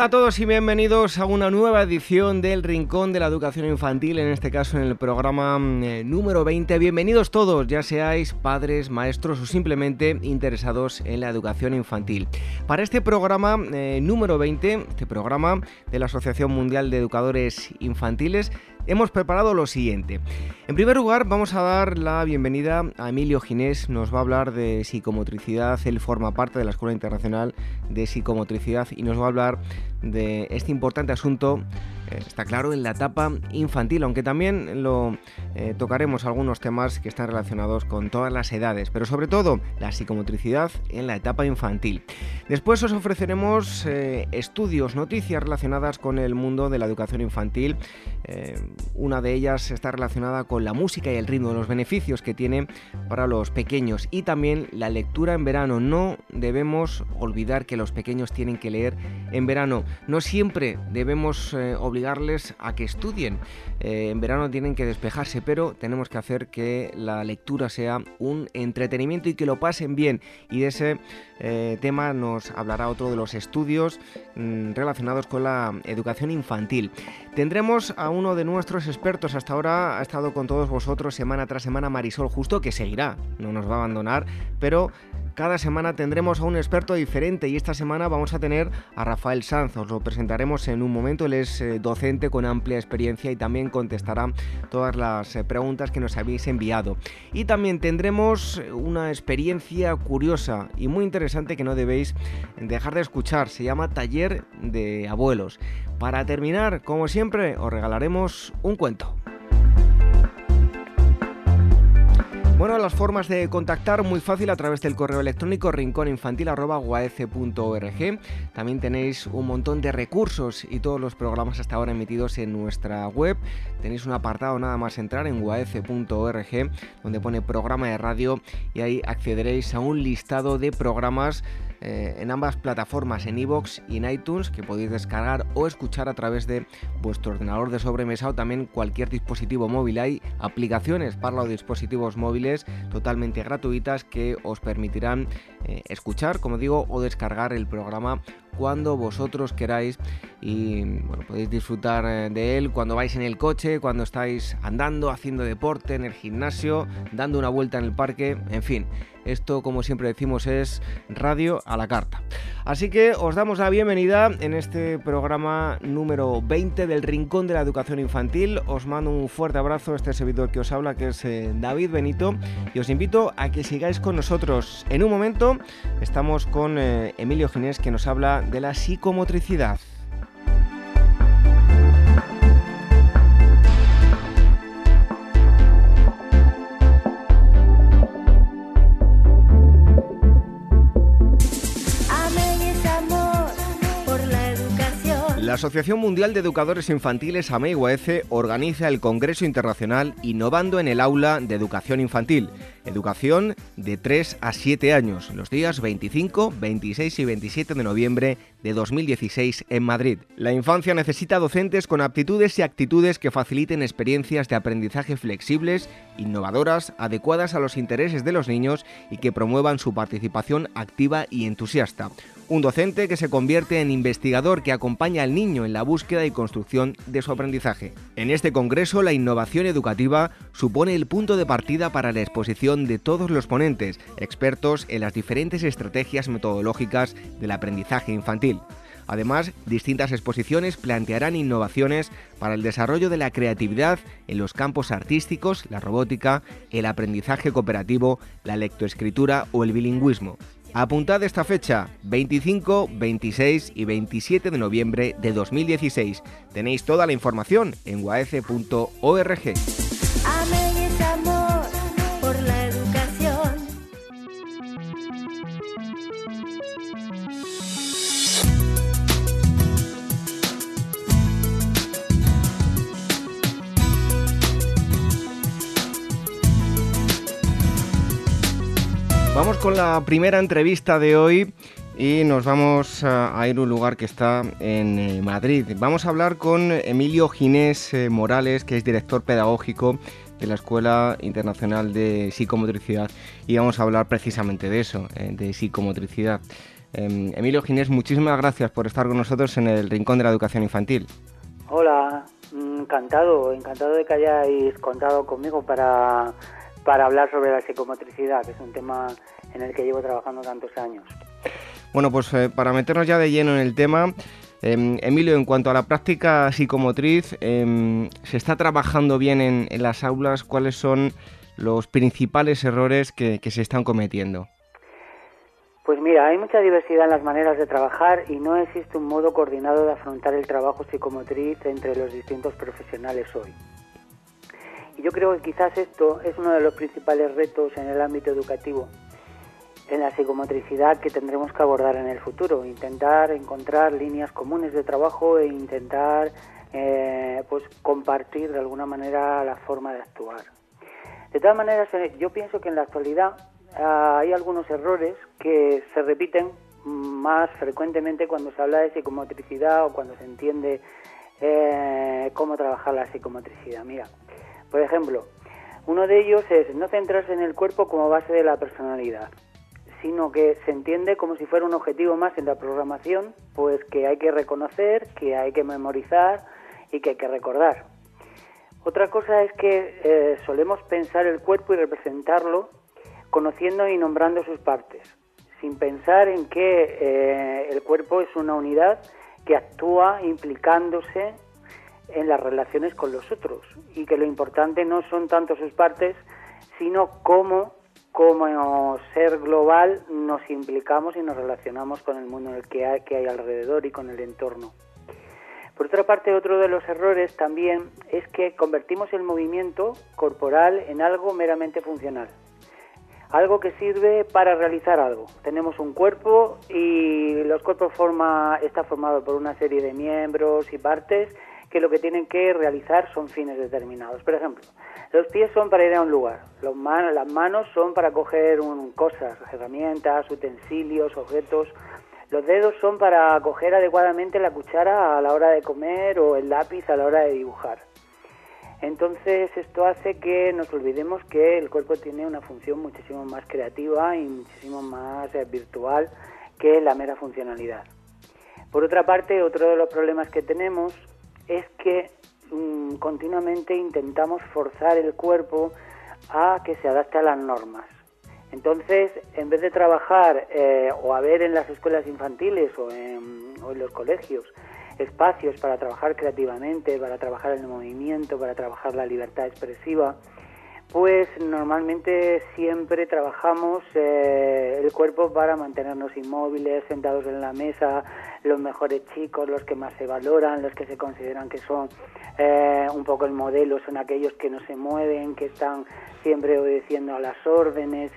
Hola a todos y bienvenidos a una nueva edición del Rincón de la Educación Infantil, en este caso en el programa eh, número 20. Bienvenidos todos, ya seáis padres, maestros o simplemente interesados en la educación infantil. Para este programa eh, número 20, este programa de la Asociación Mundial de Educadores Infantiles, hemos preparado lo siguiente. En primer lugar, vamos a dar la bienvenida a Emilio Ginés, nos va a hablar de psicomotricidad, él forma parte de la Escuela Internacional de Psicomotricidad y nos va a hablar de este importante asunto está claro, en la etapa infantil, aunque también lo eh, tocaremos algunos temas que están relacionados con todas las edades, pero sobre todo la psicomotricidad en la etapa infantil. Después os ofreceremos eh, estudios, noticias relacionadas con el mundo de la educación infantil. una de ellas está relacionada con la música y el ritmo, los beneficios que tiene para los pequeños y también la lectura en verano. No debemos olvidar que los pequeños tienen que leer en verano. No siempre debemos obligar a que estudien. Eh, en verano tienen que despejarse, pero tenemos que hacer que la lectura sea un entretenimiento y que lo pasen bien. Y de ese eh, tema nos hablará otro de los estudios mm, relacionados con la educación infantil. Tendremos a uno de nuestros expertos, hasta ahora ha estado con todos vosotros semana tras semana Marisol Justo, que seguirá, no nos va a abandonar, pero cada semana tendremos a un experto diferente y esta semana vamos a tener a Rafael Sanz. Os lo presentaremos en un momento. Él es eh, docente con amplia experiencia y también contestará todas las eh, preguntas que nos habéis enviado. Y también tendremos eh, una experiencia curiosa y muy interesante que no debéis dejar de escuchar. Se llama Taller de Abuelos. Para terminar, como siempre, os regalaremos un cuento. Bueno, las formas de contactar muy fácil a través del correo electrónico rincóninfantil.org. También tenéis un montón de recursos y todos los programas hasta ahora emitidos en nuestra web. Tenéis un apartado nada más entrar en guaece.org donde pone programa de radio y ahí accederéis a un listado de programas eh, en ambas plataformas, en iVoox y en iTunes, que podéis descargar o escuchar a través de vuestro ordenador de sobremesa o también cualquier dispositivo móvil. Hay aplicaciones para los dispositivos móviles totalmente gratuitas que os permitirán eh, escuchar, como digo, o descargar el programa cuando vosotros queráis y bueno, podéis disfrutar eh, de él cuando vais en el coche, cuando estáis andando, haciendo deporte, en el gimnasio, dando una vuelta en el parque, en fin. Esto, como siempre decimos, es radio a la carta. Así que os damos la bienvenida en este programa número 20 del Rincón de la Educación Infantil. Os mando un fuerte abrazo a este servidor que os habla, que es eh, David Benito, y os invito a que sigáis con nosotros. En un momento estamos con eh, Emilio Ginés, que nos habla de la psicomotricidad. La Asociación Mundial de Educadores Infantiles AMEIUAECE organiza el Congreso Internacional Innovando en el Aula de Educación Infantil, educación de 3 a 7 años, los días 25, 26 y 27 de noviembre de 2016 en Madrid. La infancia necesita docentes con aptitudes y actitudes que faciliten experiencias de aprendizaje flexibles, innovadoras, adecuadas a los intereses de los niños y que promuevan su participación activa y entusiasta. Un docente que se convierte en investigador que acompaña al niño en la búsqueda y construcción de su aprendizaje. En este congreso, la innovación educativa supone el punto de partida para la exposición de todos los ponentes, expertos en las diferentes estrategias metodológicas del aprendizaje infantil. Además, distintas exposiciones plantearán innovaciones para el desarrollo de la creatividad en los campos artísticos, la robótica, el aprendizaje cooperativo, la lectoescritura o el bilingüismo. Apuntad esta fecha, 25, 26 y 27 de noviembre de 2016. Tenéis toda la información en guaece.org. Con la primera entrevista de hoy y nos vamos a, ir a un lugar que está en eh, Madrid. Vamos a hablar con Emilio Ginés eh, Morales, que es director pedagógico de la Escuela Internacional de Psicomotricidad y vamos a hablar precisamente de eso, eh, de psicomotricidad. Em, Emilio Ginés, muchísimas gracias por estar con nosotros en el Rincón de la Educación Infantil. Hola, encantado, encantado de que hayáis contado conmigo para, para hablar sobre la psicomotricidad, que es un tema en el que llevo trabajando tantos años. Bueno, pues eh, para meternos ya de lleno en el tema, em, Emilio, en cuanto a la práctica psicomotriz, em, ¿se está trabajando bien en, las aulas? ¿Cuáles son los principales errores que, se están cometiendo? Pues mira, hay mucha diversidad en las maneras de trabajar y no existe un modo coordinado de afrontar el trabajo psicomotriz entre los distintos profesionales hoy. Y yo creo que quizás esto es uno de los principales retos en el ámbito educativo, en la psicomotricidad que tendremos que abordar en el futuro, intentar encontrar líneas comunes de trabajo e intentar eh, pues compartir de alguna manera la forma de actuar. De todas maneras, eh, yo pienso que en la actualidad ah, hay algunos errores que se repiten más frecuentemente cuando se habla de psicomotricidad o cuando se entiende eh, cómo trabajar la psicomotricidad. Mira, por ejemplo, uno de ellos es no centrarse en el cuerpo como base de la personalidad sino que se entiende como si fuera un objetivo más en la programación, pues que hay que reconocer, que hay que memorizar y que hay que recordar. Otra cosa es que eh, solemos pensar el cuerpo y representarlo conociendo y nombrando sus partes, sin pensar en que eh, el cuerpo es una unidad que actúa implicándose en las relaciones con los otros y que lo importante no son tanto sus partes, sino cómo como ser global nos implicamos y nos relacionamos con el mundo en el que hay, que hay alrededor y con el entorno. Por otra parte, otro de los errores también es que convertimos el movimiento corporal en algo meramente funcional. Algo que sirve para realizar algo. Tenemos un cuerpo y los cuerpos forma, está formado por una serie de miembros y partes que lo que tienen que realizar son fines determinados. Por ejemplo, los pies son para ir a un lugar, las manos son para coger un, cosas, herramientas, utensilios, objetos. Los dedos son para coger adecuadamente la cuchara a la hora de comer o el lápiz a la hora de dibujar. Entonces esto hace que nos olvidemos que el cuerpo tiene una función muchísimo más creativa y muchísimo más eh, virtual que la mera funcionalidad. Por otra parte, otro de los problemas que tenemos es que mm, continuamente intentamos forzar el cuerpo a que se adapte a las normas. Entonces, en vez de trabajar eh, o a ver en las escuelas infantiles o en, o en los colegios espacios para trabajar creativamente, para trabajar el movimiento, para trabajar la libertad expresiva, pues normalmente siempre trabajamos eh, el cuerpo para mantenernos inmóviles, sentados en la mesa, los mejores chicos, los que más se valoran, los que se consideran que son eh, un poco el modelo, son aquellos que no se mueven, que están siempre obedeciendo a las órdenes.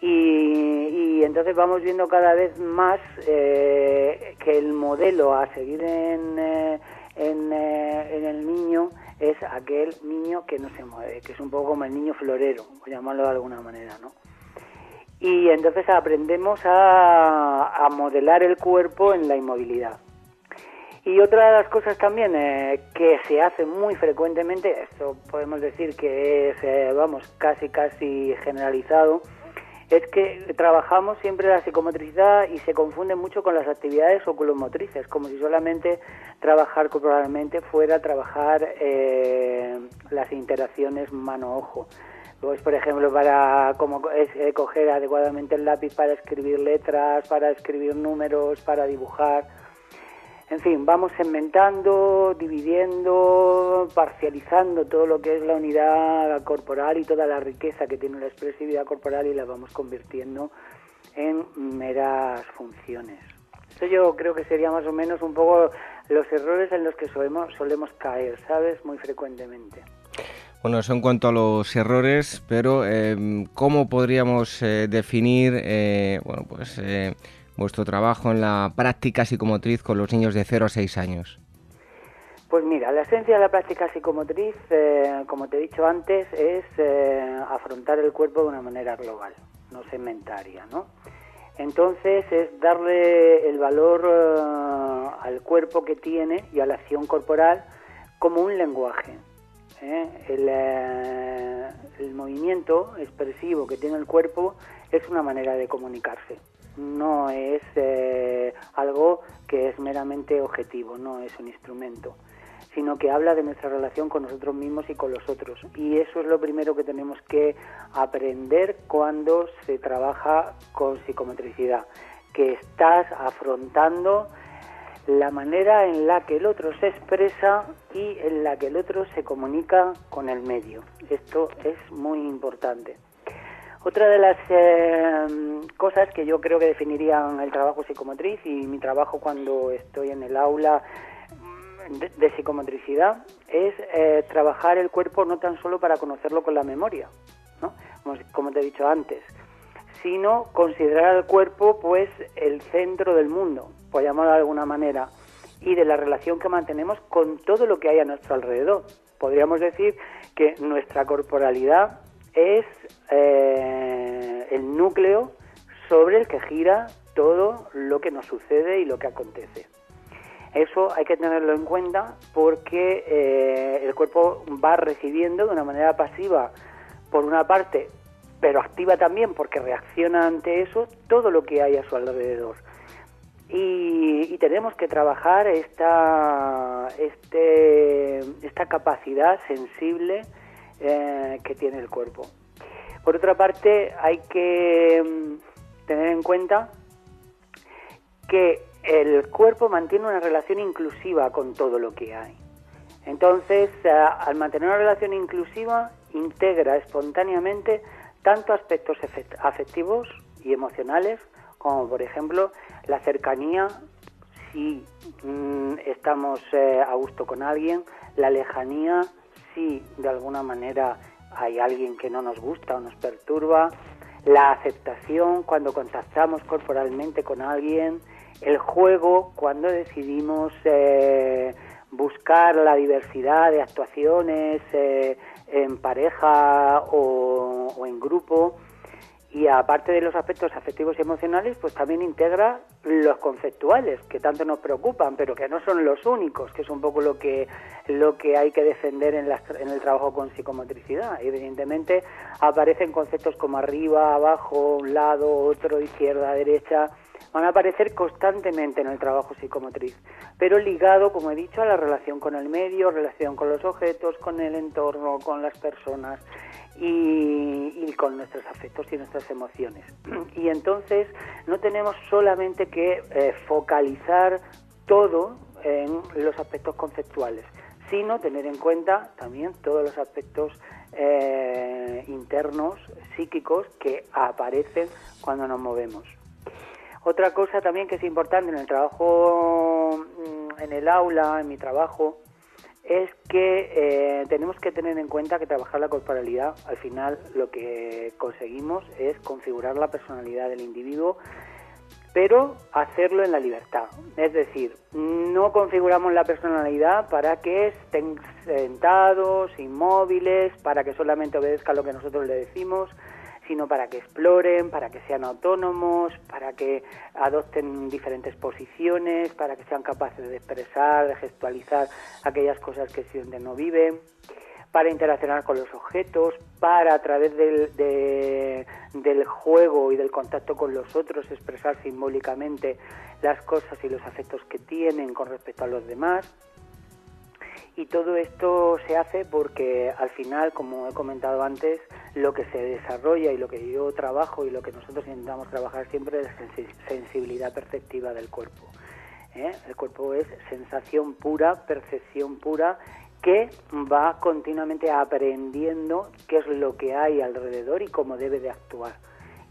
Y, entonces vamos viendo cada vez más eh, que el modelo a seguir en, en el niño es aquel niño que no se mueve, que es un poco como el niño florero, por llamarlo de alguna manera, ¿no? Y entonces aprendemos a, modelar el cuerpo en la inmovilidad. Y otra de las cosas también eh, que se hace muy frecuentemente, esto podemos decir que es, eh, vamos, casi casi generalizado, es que trabajamos siempre la psicomotricidad y se confunde mucho con las actividades oculomotrices, como si solamente trabajar corporalmente fuera trabajar eh, las interacciones mano-ojo. Pues, por ejemplo, para como es, eh, coger adecuadamente el lápiz para escribir letras, para escribir números, para dibujar. En fin, vamos segmentando, dividiendo, parcializando todo lo que es la unidad corporal y toda la riqueza que tiene la expresividad corporal y la vamos convirtiendo en meras funciones. Esto yo creo que sería más o menos un poco los errores en los que solemos, caer, ¿sabes? Muy frecuentemente. Bueno, eso en cuanto a los errores, pero eh, ¿cómo podríamos eh, definir, eh, bueno, pues vuestro trabajo en la práctica psicomotriz con los niños de 0 a 6 años? Pues mira, la esencia de la práctica psicomotriz, eh, como te he dicho antes, es eh, afrontar el cuerpo de una manera global, no segmentaria, ¿no? Entonces es darle el valor eh, al cuerpo que tiene y a la acción corporal como un lenguaje. Eh, el, movimiento expresivo que tiene el cuerpo es una manera de comunicarse, no es algo que es meramente objetivo, no es un instrumento sino que habla de nuestra relación con nosotros mismos y con los otros. Y eso es lo primero que tenemos que aprender cuando se trabaja con psicometricidad, que estás afrontando la manera en la que el otro se expresa y en la que el otro se comunica con el medio. Esto es muy importante. Otra de las eh, cosas que yo creo que definirían el trabajo psicomotriz y mi trabajo cuando estoy en el aula de, psicomotricidad es eh, trabajar el cuerpo no tan solo para conocerlo con la memoria, ¿no? como, te he dicho antes, sino considerar al cuerpo pues el centro del mundo, por llamarlo de alguna manera, y de la relación que mantenemos con todo lo que hay a nuestro alrededor. Podríamos decir que nuestra corporalidad es eh, el núcleo sobre el que gira todo lo que nos sucede y lo que acontece. Eso hay que tenerlo en cuenta porque eh, el cuerpo va recibiendo de una manera pasiva, por una parte, pero activa también porque reacciona ante eso todo lo que hay a su alrededor. Y, tenemos que trabajar esta, este, esta capacidad sensible eh, que tiene el cuerpo. Por otra parte, hay que mm, tener en cuenta que el cuerpo mantiene una relación inclusiva con todo lo que hay. Entonces, eh, al mantener una relación inclusiva, integra espontáneamente tanto aspectos afectivos y emocionales, como por ejemplo la cercanía, si mm, estamos eh, a gusto con alguien, la lejanía, si de alguna manera hay alguien que no nos gusta o nos perturba, la aceptación cuando contactamos corporalmente con alguien, el juego cuando decidimos eh, buscar la diversidad de actuaciones eh, en pareja o, en grupo y aparte de los aspectos afectivos y emocionales, pues también integra los conceptuales que tanto nos preocupan, pero que no son los únicos, que es un poco lo que lo que hay que defender en, en el trabajo con psicomotricidad. Evidentemente aparecen conceptos como arriba, abajo, un lado, otro, izquierda, derecha, van a aparecer constantemente en el trabajo psicomotriz, pero ligado, como he dicho, a la relación con el medio, relación con los objetos, con el entorno, con las personas y, con nuestros afectos y nuestras emociones. Y entonces no tenemos solamente que eh, focalizar todo en los aspectos conceptuales, sino tener en cuenta también todos los aspectos eh, internos, psíquicos, que aparecen cuando nos movemos. Otra cosa también que es importante en el trabajo, mm, en el aula, en mi trabajo, es que eh, tenemos que tener en cuenta que trabajar la corporalidad, al final lo que conseguimos es configurar la personalidad del individuo, pero hacerlo en la libertad. Es decir, no configuramos la personalidad para que estén sentados, inmóviles, para que solamente obedezca lo que nosotros le decimos, sino para que exploren, para que sean autónomos, para que adopten diferentes posiciones, para que sean capaces de expresar, de gestualizar aquellas cosas que sienten no viven, para interaccionar con los objetos, para a través del, del juego y del contacto con los otros expresar simbólicamente las cosas y los afectos que tienen con respecto a los demás y todo esto se hace porque al final, como he comentado antes, lo que se desarrolla y lo que yo trabajo y lo que nosotros intentamos trabajar siempre es la sensibilidad perceptiva del cuerpo. ¿eh? El cuerpo es sensación pura, percepción pura, que va continuamente aprendiendo qué es lo que hay alrededor y cómo debe de actuar.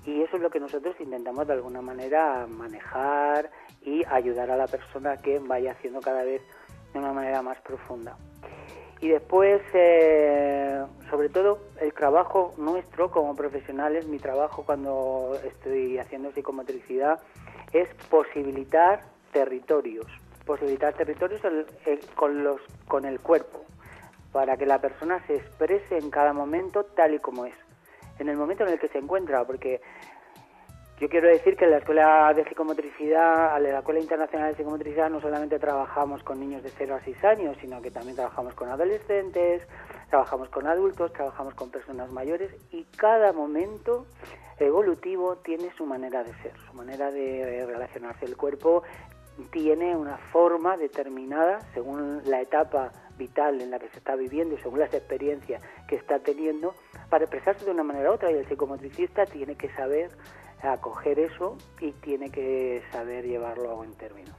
Y eso es lo que nosotros intentamos de alguna manera manejar y ayudar a la persona que vaya haciendo cada vez de una manera más profunda. Y después, eh, sobre todo, el trabajo nuestro como profesionales, mi trabajo cuando estoy haciendo psicomotricidad, es posibilitar territorios, posibilitar territorios con, los, con el cuerpo, para que la persona se exprese en cada momento tal y como es, en el momento en el que se encuentra, porque Yo quiero decir que en la Escuela de Psicomotricidad, en la Escuela Internacional de Psicomotricidad, no solamente trabajamos con niños de 0 a 6 años, sino que también trabajamos con adolescentes, trabajamos con adultos, trabajamos con personas mayores y cada momento evolutivo tiene su manera de ser, su manera de relacionarse. El cuerpo tiene una forma determinada según la etapa vital en la que se está viviendo y según las experiencias que está teniendo para expresarse de una manera u otra y el psicomotricista tiene que saber acoger eso y tiene que saber llevarlo a buen término.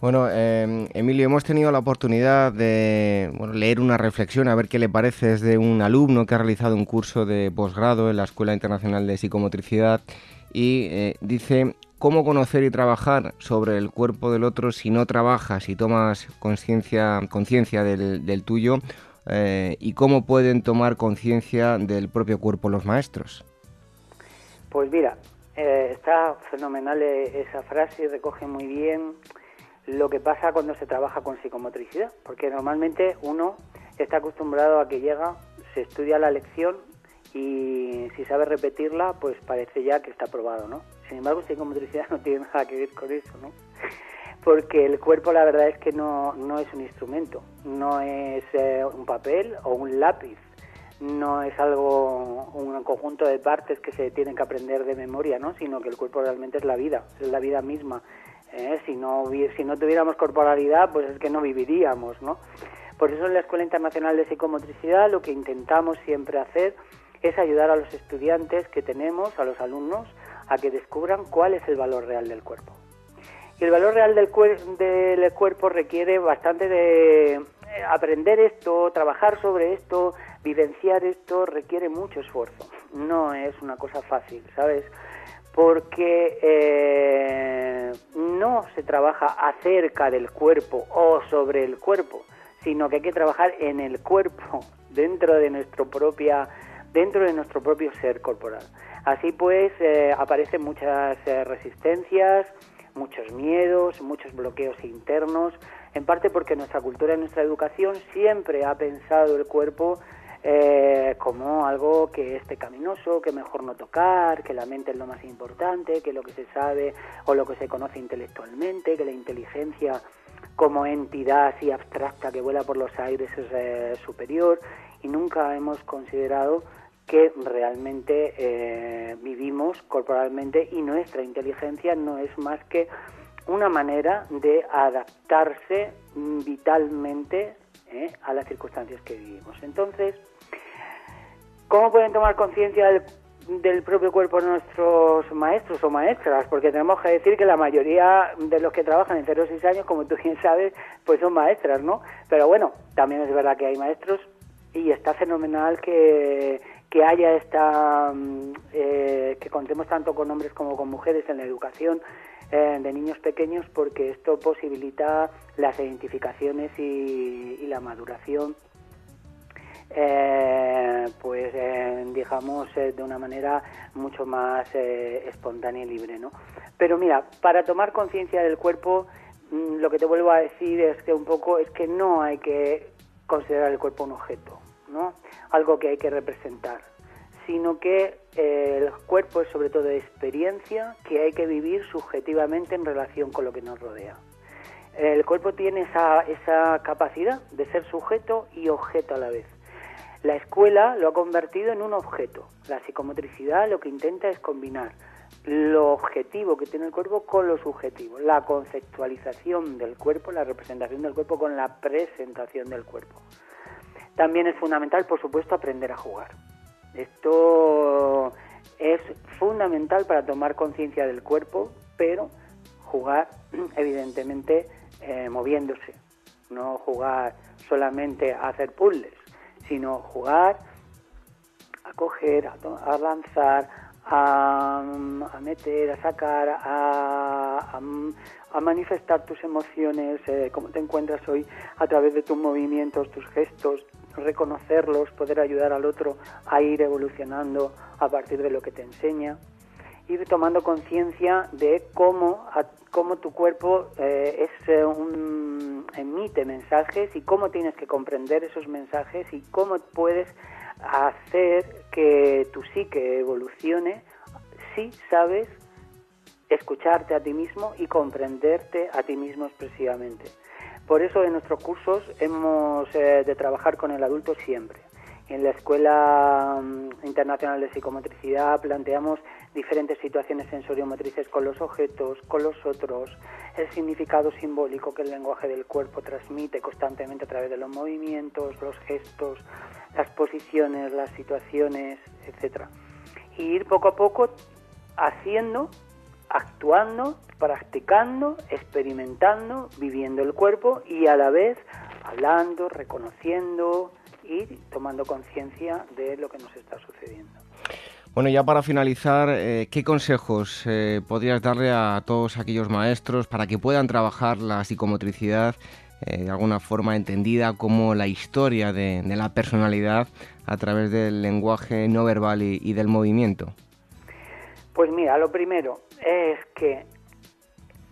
Bueno, em, Emilio, hemos tenido la oportunidad de leer una reflexión, a ver qué le parece desde un alumno que ha realizado un curso de posgrado en la Escuela Internacional de Psicomotricidad y eh, dice cómo conocer y trabajar sobre el cuerpo del otro si no trabajas y tomas conciencia conciencia del, tuyo eh, y cómo pueden tomar conciencia del propio cuerpo los maestros. Pues mira, eh, está fenomenal esa frase recoge muy bien lo que pasa cuando se trabaja con psicomotricidad, porque normalmente uno está acostumbrado a que llega, se estudia la lección y si sabe repetirla, pues parece ya que está probado, ¿no? Sin embargo, psicomotricidad no tiene nada que ver con eso, ¿no? Porque el cuerpo la verdad es que no, no es un instrumento, no es eh, un papel o un lápiz, no es algo, un conjunto de partes que se tienen que aprender de memoria, ¿no? Sino que el cuerpo realmente es la vida, es la vida misma ¿eh? Si, no, si no tuviéramos corporalidad, pues es que no viviríamos, ¿no? Por eso en la Escuela Internacional de Psicomotricidad lo que intentamos siempre hacer es ayudar a los estudiantes que tenemos, a los alumnos, a que descubran cuál es el valor real del cuerpo. Y el valor real del, del cuerpo requiere bastante de eh, aprender esto, trabajar sobre esto, vivenciar esto, requiere mucho esfuerzo. No es una cosa fácil, ¿sabes? porque eh, no se trabaja acerca del cuerpo o sobre el cuerpo, sino que hay que trabajar en el cuerpo, dentro de nuestro propia, dentro de nuestro propio ser corporal. Así pues, eh, aparecen muchas eh, resistencias, muchos miedos, muchos bloqueos internos, en parte porque nuestra cultura y nuestra educación siempre ha pensado el cuerpo eh, como algo que es pecaminoso, que mejor no tocar, que la mente es lo más importante, que lo que se sabe o lo que se conoce intelectualmente, que la inteligencia como entidad así abstracta que vuela por los aires es eh, superior y nunca hemos considerado que realmente eh, vivimos corporalmente y nuestra inteligencia no es más que una manera de adaptarse vitalmente a las circunstancias que vivimos. Entonces, ¿cómo pueden tomar conciencia del, propio cuerpo nuestros maestros o maestras? Porque tenemos que decir que la mayoría de los que trabajan en 0 o 6 años, como tú bien sabes, pues son maestras, ¿no? Pero bueno, también es verdad que hay maestros y está fenomenal que, que haya esta, mm, eh, que contemos tanto con hombres como con mujeres en la educación eh, de niños pequeños porque esto posibilita las identificaciones y, la maduración eh, pues eh, digamos de una manera mucho más espontánea y libre no pero mira para tomar conciencia del cuerpo mm, lo que te vuelvo a decir es que un poco es que no hay que considerar el cuerpo un objeto no algo que hay que representar sino que eh, el cuerpo es sobre todo experiencia que hay que vivir subjetivamente en relación con lo que nos rodea. El cuerpo tiene esa, esa capacidad de ser sujeto y objeto a la vez. La escuela lo ha convertido en un objeto. La psicomotricidad lo que intenta es combinar lo objetivo que tiene el cuerpo con lo subjetivo, la conceptualización del cuerpo, la representación del cuerpo con la presentación del cuerpo. También es fundamental, por supuesto, aprender a jugar. Esto es fundamental para tomar conciencia del cuerpo, pero jugar evidentemente eh, moviéndose, no jugar solamente a hacer puzzles, sino jugar a coger, a, lanzar, a, meter, a sacar, a, manifestar tus emociones, eh, cómo te encuentras hoy a través de tus movimientos, tus gestos, reconocerlos, poder ayudar al otro a ir evolucionando a partir de lo que te enseña, ir tomando conciencia de cómo, cómo tu cuerpo eh, eh, emite mensajes y cómo tienes que comprender esos mensajes y cómo puedes hacer que tu psique evolucione así sabes escucharte a ti mismo y comprenderte a ti mismo expresivamente. Por eso en nuestros cursos hemos eh, de trabajar con el adulto siempre. En la Escuela mm, Internacional de Psicomotricidad planteamos diferentes situaciones sensoriomotrices con los objetos, con los otros, el significado simbólico que el lenguaje del cuerpo transmite constantemente a través de los movimientos, los gestos, las posiciones, las situaciones, etc. Y ir poco a poco haciendo, actuando, practicando, experimentando, viviendo el cuerpo y a la vez hablando, reconociendo, y tomando conciencia de lo que nos está sucediendo. Bueno, ya para finalizar, eh, ¿qué consejos eh, podrías darle a todos aquellos maestros para que puedan trabajar la psicomotricidad eh, de alguna forma entendida como la historia de, la personalidad a través del lenguaje no verbal y, del movimiento? Pues mira, lo primero es que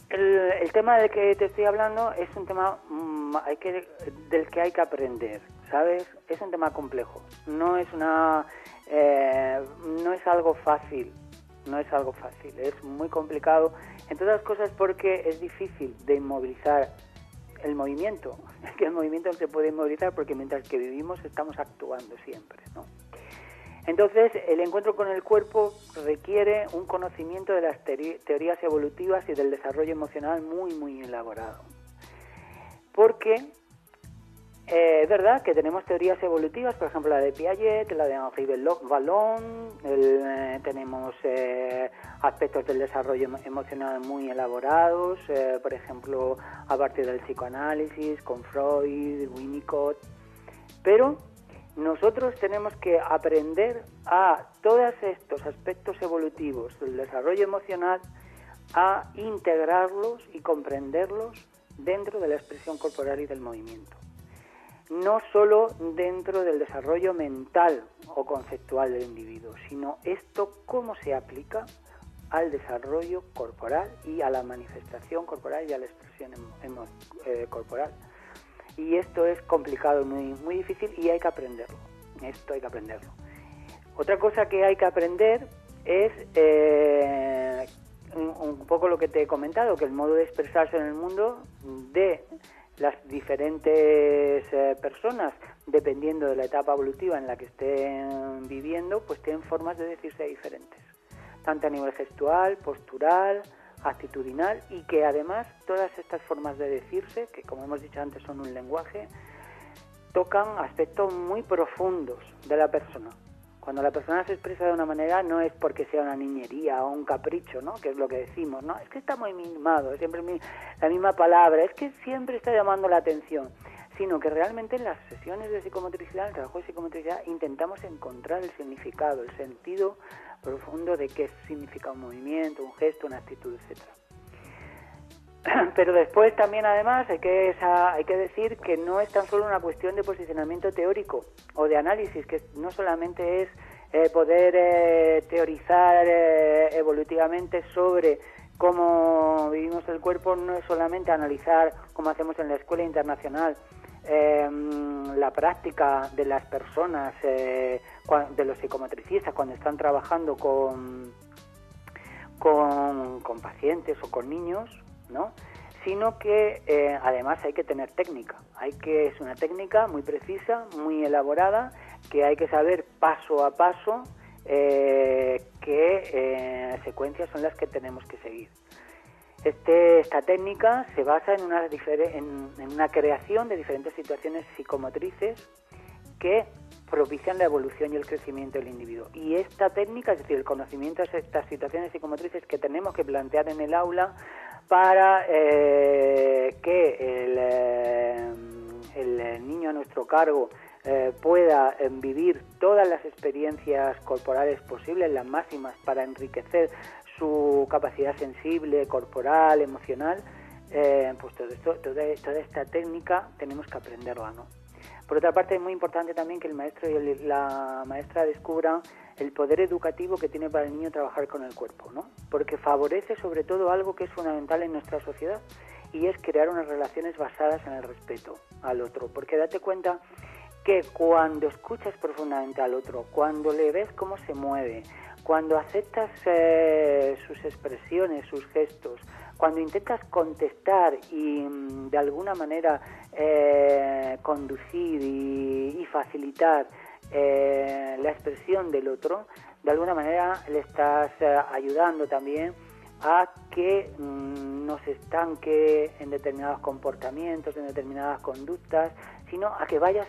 el, tema del que te estoy hablando es un tema mm, hay que, del que hay que aprender. ¿sabes? Es un tema complejo, no es una, eh, no es algo fácil, no es algo fácil, es muy complicado, entre otras cosas porque es difícil de inmovilizar el movimiento, que el movimiento no se puede inmovilizar porque mientras que vivimos estamos actuando siempre. Entonces, el encuentro con el cuerpo requiere un conocimiento de las teorías evolutivas y del desarrollo emocional muy, muy elaborado. Porque eh, es verdad que tenemos teorías evolutivas, por ejemplo la de Piaget, la de Henri Vallon, eh, tenemos eh, aspectos del desarrollo emocional muy elaborados, por ejemplo a partir del psicoanálisis, con Freud, Winnicott, pero nosotros tenemos que aprender a todos estos aspectos evolutivos del desarrollo emocional a integrarlos y comprenderlos dentro de la expresión corporal y del movimiento no solo dentro del desarrollo mental o conceptual del individuo, sino esto cómo se aplica al desarrollo corporal y a la manifestación corporal y a la expresión eh, corporal. Y esto es complicado, muy, muy difícil y hay que aprenderlo. Esto hay que aprenderlo. Otra cosa que hay que aprender es eh, un poco lo que te he comentado, que el modo de expresarse en el mundo de las diferentes eh, personas, dependiendo de la etapa evolutiva en la que estén viviendo, pues tienen formas de decirse diferentes, tanto a nivel gestual, postural, actitudinal y que además todas estas formas de decirse, que como hemos dicho antes son un lenguaje, tocan aspectos muy profundos de la persona. Cuando la persona se expresa de una manera no es porque sea una niñería o un capricho, ¿no? Que es lo que decimos, ¿no? Es que está muy mimado, es siempre la misma palabra, es que siempre está llamando la atención, sino que realmente en las sesiones de psicomotricidad, en el trabajo de psicomotricidad, intentamos encontrar el significado, el sentido profundo de qué significa un movimiento, un gesto, una actitud, etcétera. Pero después también además hay que, hay que decir que no es tan solo una cuestión de posicionamiento teórico o de análisis, que no solamente es eh, poder eh, teorizar eh, evolutivamente sobre cómo vivimos el cuerpo, no es solamente analizar, como hacemos en la Escuela Internacional, la práctica de las personas, de los psicomotricistas cuando están trabajando con, con pacientes o con niños, ¿no? sino que eh, además hay que tener técnica. Hay que es una técnica muy precisa, muy elaborada, que hay que saber paso a paso eh, qué eh, secuencias son las que tenemos que seguir. Este, esta técnica se basa en una, en, en una creación de diferentes situaciones psicomotrices que propician la evolución y el crecimiento del individuo. Y esta técnica, es decir, el conocimiento de estas situaciones psicomotrices que tenemos que plantear en el aula, para eh, que eh, el, niño a nuestro cargo eh, pueda vivir todas las experiencias corporales posibles, las máximas, para enriquecer su capacidad sensible, corporal, emocional, pues todo esto, toda, esta técnica tenemos que aprenderla, ¿no? Por otra parte, es muy importante también que el maestro y la maestra descubran el poder educativo que tiene para el niño trabajar con el cuerpo, ¿no? Porque favorece sobre todo algo que es fundamental en nuestra sociedad y es crear unas relaciones basadas en el respeto al otro. Porque date cuenta que cuando escuchas profundamente al otro, cuando le ves cómo se mueve, cuando aceptas eh, sus expresiones, sus gestos, cuando intentas contestar y mm, de alguna manera eh, conducir y, facilitar eh, la expresión del otro, de alguna manera le estás ayudando también a que mm, no se estanque en determinados comportamientos, en determinadas conductas, sino a que vayas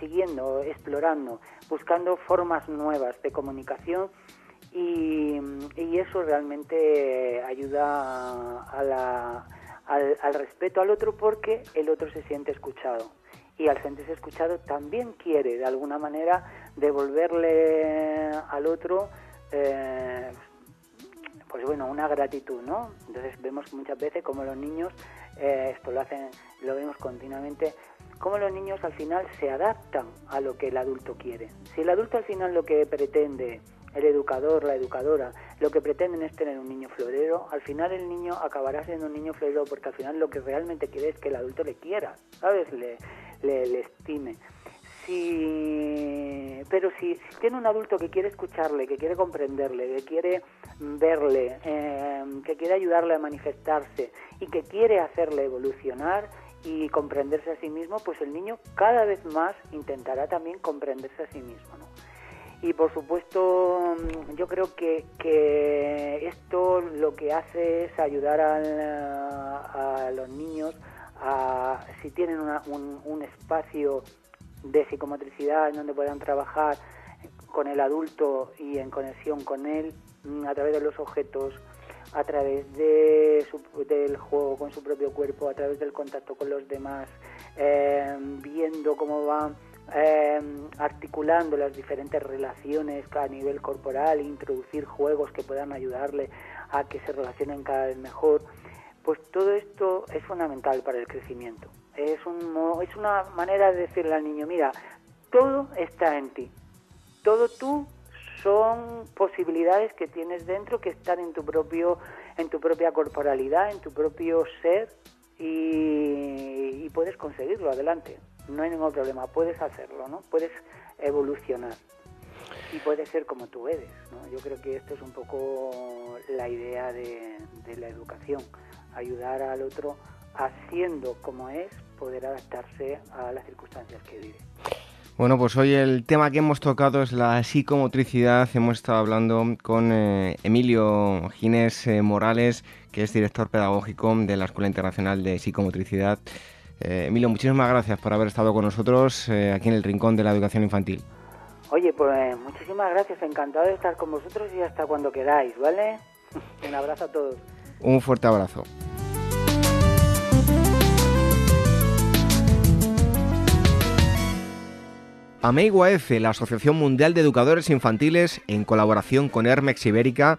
siguiendo, explorando, buscando formas nuevas de comunicación y, eso realmente ayuda al, respeto al otro porque el otro se siente escuchado. Y al sentirse escuchado también quiere de alguna manera devolverle al otro eh, pues bueno una gratitud no entonces vemos muchas veces como los niños eh, esto lo hacen lo vemos continuamente como los niños al final se adaptan a lo que el adulto quiere. Si el adulto al final lo que pretende el educador, la educadora, lo que pretenden es tener un niño florero, al final el niño acabará siendo un niño florero porque al final lo que realmente quiere es que el adulto le quiera, ¿sabes? Le, le, estime. Si, pero si, tiene un adulto que quiere escucharle, que quiere comprenderle, que quiere verle, eh, que quiere ayudarle a manifestarse y que quiere hacerle evolucionar y comprenderse a sí mismo, pues el niño cada vez más intentará también comprenderse a sí mismo. ¿no? Y por supuesto mm, yo creo que, que esto lo que hace es ayudar a, los niños a si tienen un, un, espacio de psicomotricidad en donde puedan trabajar con el adulto y en conexión con él mm, a través de los objetos a través de del juego con su propio cuerpo a través del contacto con los demás eh, viendo cómo van Em, articulando las diferentes relaciones a nivel corporal, introducir juegos que puedan ayudarle a que se relacionen cada vez mejor, pues todo esto es fundamental para el crecimiento. Es, un, es una manera de decirle al niño, mira, todo está en ti, todo tú son posibilidades que tienes dentro que están en tu propio en tu propia corporalidad, en tu propio ser y puedes conseguirlo. Adelante no hay ningún problema, puedes hacerlo, ¿no? Puedes evolucionar y puedes ser como tú eres. Yo creo que esto es un poco la idea de, la educación, ayudar al otro haciendo como es, poder adaptarse a las circunstancias que vive. Bueno, pues hoy el tema que hemos tocado es la psicomotricidad. Hemos estado hablando con eh, Emilio Ginés eh, Morales, que es director pedagógico de la Escuela Internacional de Psicomotricidad. Eh, Emilio, muchísimas gracias por haber estado con nosotros eh, aquí en el Rincón de la Educación Infantil. Oye, pues muchísimas gracias, encantado de estar con vosotros y hasta cuando queráis, ¿vale? Un abrazo a todos. Un fuerte abrazo. AMEIGUAF, la Asociación Mundial de Educadores Infantiles, en colaboración con Hermex Ibérica,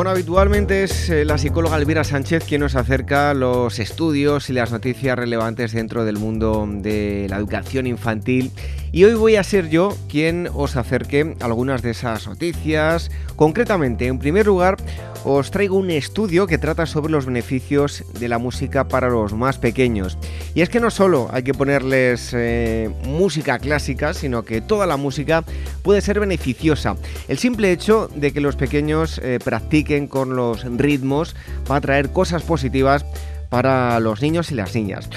Bueno, habitualmente es eh, la psicóloga Elvira Sánchez quien nos acerca los estudios y las noticias relevantes dentro del mundo de la educación infantil. Y hoy voy a ser yo quien os acerque algunas de esas noticias. Concretamente, en primer lugar, os traigo un estudio que trata sobre los beneficios de la música para los más pequeños. Y es que no solo hay que ponerles eh, música clásica, sino que toda la música puede ser beneficiosa. El simple hecho de que los pequeños eh, practiquen con los ritmos va a traer cosas positivas para los niños y las niñas.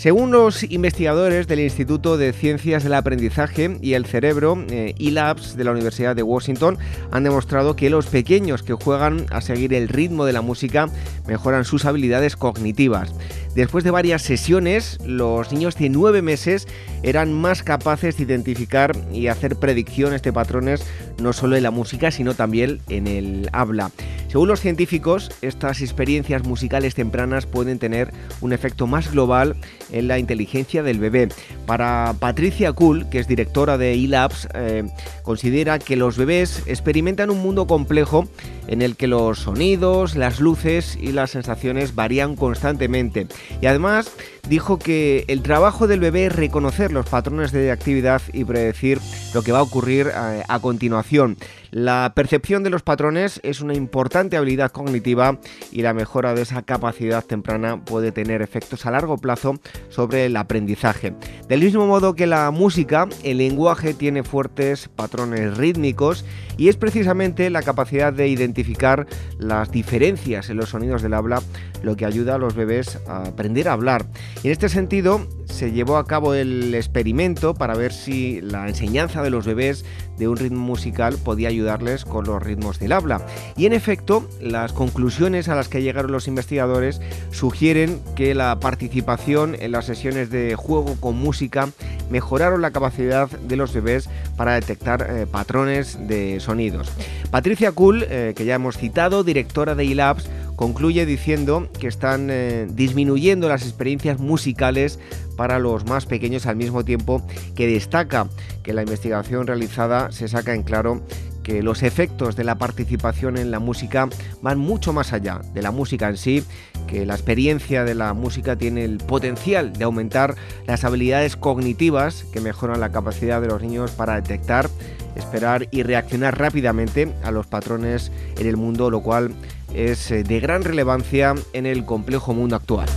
Según los investigadores del Instituto de Ciencias del Aprendizaje y el Cerebro, eh, e-Labs de la Universidad de Washington, han demostrado que los pequeños que juegan a seguir el ritmo de la música mejoran sus habilidades cognitivas. Después de varias sesiones, los niños de 9 meses eran más capaces de identificar y hacer predicciones de patrones no solo en la música, sino también en el habla. Según los científicos, estas experiencias musicales tempranas pueden tener un efecto más global en la inteligencia del bebé. Para Patricia Kuhl, que es directora de eLabs, eh, considera que los bebés experimentan un mundo complejo en el que los sonidos, las luces y las sensaciones varían constantemente. Y además dijo que el trabajo del bebé es reconocer los patrones de actividad y predecir lo que va a ocurrir eh, a, continuación. La percepción de los patrones es una importante habilidad cognitiva y la mejora de esa capacidad temprana puede tener efectos a largo plazo sobre el aprendizaje. Del mismo modo que la música, el lenguaje tiene fuertes patrones rítmicos y es precisamente la capacidad de identificar las diferencias en los sonidos del habla lo que ayuda a los bebés a aprender a hablar. Y en este sentido, se llevó a cabo el experimento para ver si la enseñanza de los bebés de un ritmo musical podía ayudarles con los ritmos del habla. Y en efecto, las conclusiones a las que llegaron los investigadores sugieren que la participación en las sesiones de juego con música mejoraron la capacidad de los bebés para detectar eh, patrones de sonidos. Patricia Kuhl, eh, que ya hemos citado, directora de eLabs, concluye diciendo que están eh, disminuyendo las experiencias musicales para los más pequeños al mismo tiempo que destaca que la investigación realizada se saca en claro que los efectos de la participación en la música van mucho más allá de la música en sí, que la experiencia de la música tiene el potencial de aumentar las habilidades cognitivas que mejoran la capacidad de los niños para detectar, esperar y reaccionar rápidamente a los patrones en el mundo, lo cual es eh, de gran relevancia en el complejo mundo actual.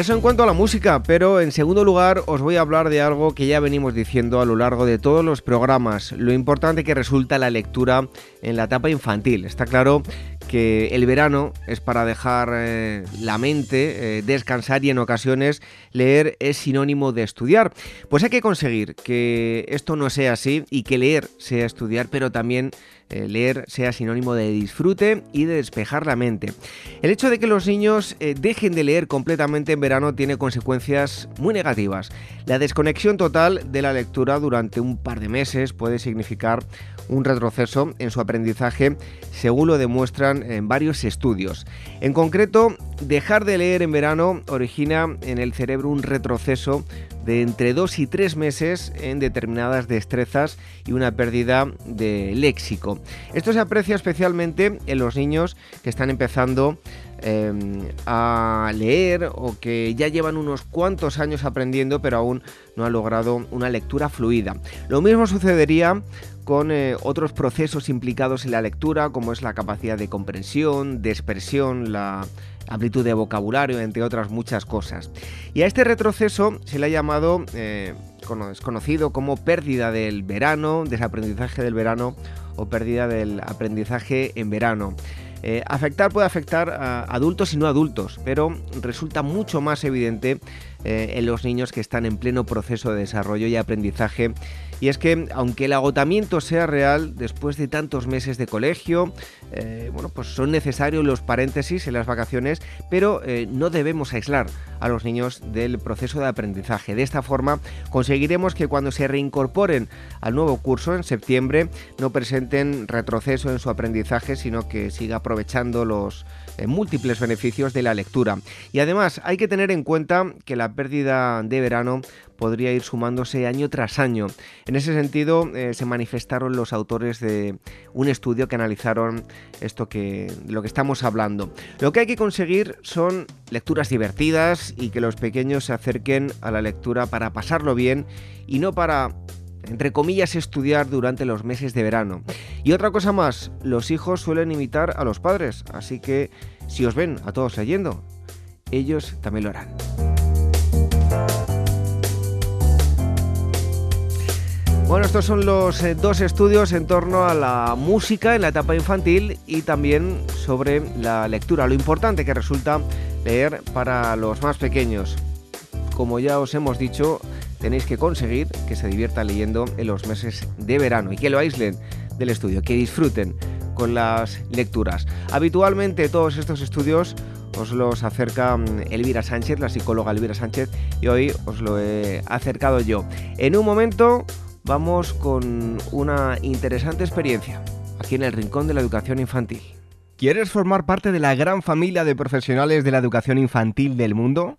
Eso en cuanto a la música, pero en segundo lugar os voy a hablar de algo que ya venimos diciendo a lo largo de todos los programas, lo importante que resulta la lectura en la etapa infantil. Está claro que el verano es para dejar eh, la mente eh, descansar y en ocasiones leer es sinónimo de estudiar. Pues hay que conseguir que esto no sea así y que leer sea estudiar, pero también eh, leer sea sinónimo de disfrute y de despejar la mente. El hecho de que los niños dejen de leer completamente en verano tiene consecuencias muy negativas. La desconexión total de la lectura durante un par de meses puede significar un retroceso en su aprendizaje, según lo demuestran en varios estudios. En concreto, dejar de leer en verano origina en el cerebro un retroceso de entre dos y tres meses en determinadas destrezas y una pérdida de léxico. Esto se aprecia especialmente en los niños que están empezando em, a leer o que ya llevan unos cuantos años aprendiendo pero aún no han logrado una lectura fluida. Lo mismo sucedería con eh, otros procesos implicados en la lectura, como es la capacidad de comprensión, de expresión, la amplitud de vocabulario, entre otras muchas cosas. Y a este retroceso se le ha llamado, eh, es conocido como pérdida del verano, desaprendizaje del verano o pérdida del aprendizaje en verano. Eh, afectar puede afectar a adultos y no adultos, pero resulta mucho más evidente en los niños que están en pleno proceso de desarrollo y aprendizaje y es que, aunque el agotamiento sea real, después de tantos meses de colegio, eh, bueno, pues son necesarios los paréntesis en las vacaciones, pero eh, no debemos aislar a los niños del proceso de aprendizaje. De esta forma, conseguiremos que cuando se reincorporen al nuevo curso en septiembre, no presenten retroceso en su aprendizaje, sino que siga aprovechando los eh, múltiples beneficios de la lectura. Y además, hay que tener en cuenta que la pérdida de verano podría ir sumándose año tras año. En ese sentido, eh, se manifestaron los autores de un estudio que analizaron esto que, de lo que estamos hablando. Lo que hay que conseguir son lecturas divertidas y que los pequeños se acerquen a la lectura para pasarlo bien y no para entre comillas, estudiar durante los meses de verano. Y otra cosa más, los hijos suelen imitar a los padres, así que si os ven a todos leyendo, ellos también lo harán. Bueno, estos son los eh, dos estudios en torno a la música en la etapa infantil y también sobre la lectura, lo importante que resulta leer para los más pequeños. Como ya os hemos dicho, tenéis que conseguir que se diviertan leyendo en los meses de verano y que lo aíslen del estudio, que disfruten con las lecturas. Habitualmente todos estos estudios os los acerca mm, Elvira Sánchez, la psicóloga Elvira Sánchez, y hoy os lo he acercado yo. En un momento vamos con una interesante experiencia aquí en el Rincón de la Educación Infantil. ¿Quieres formar parte de la gran familia de profesionales de la educación infantil del mundo?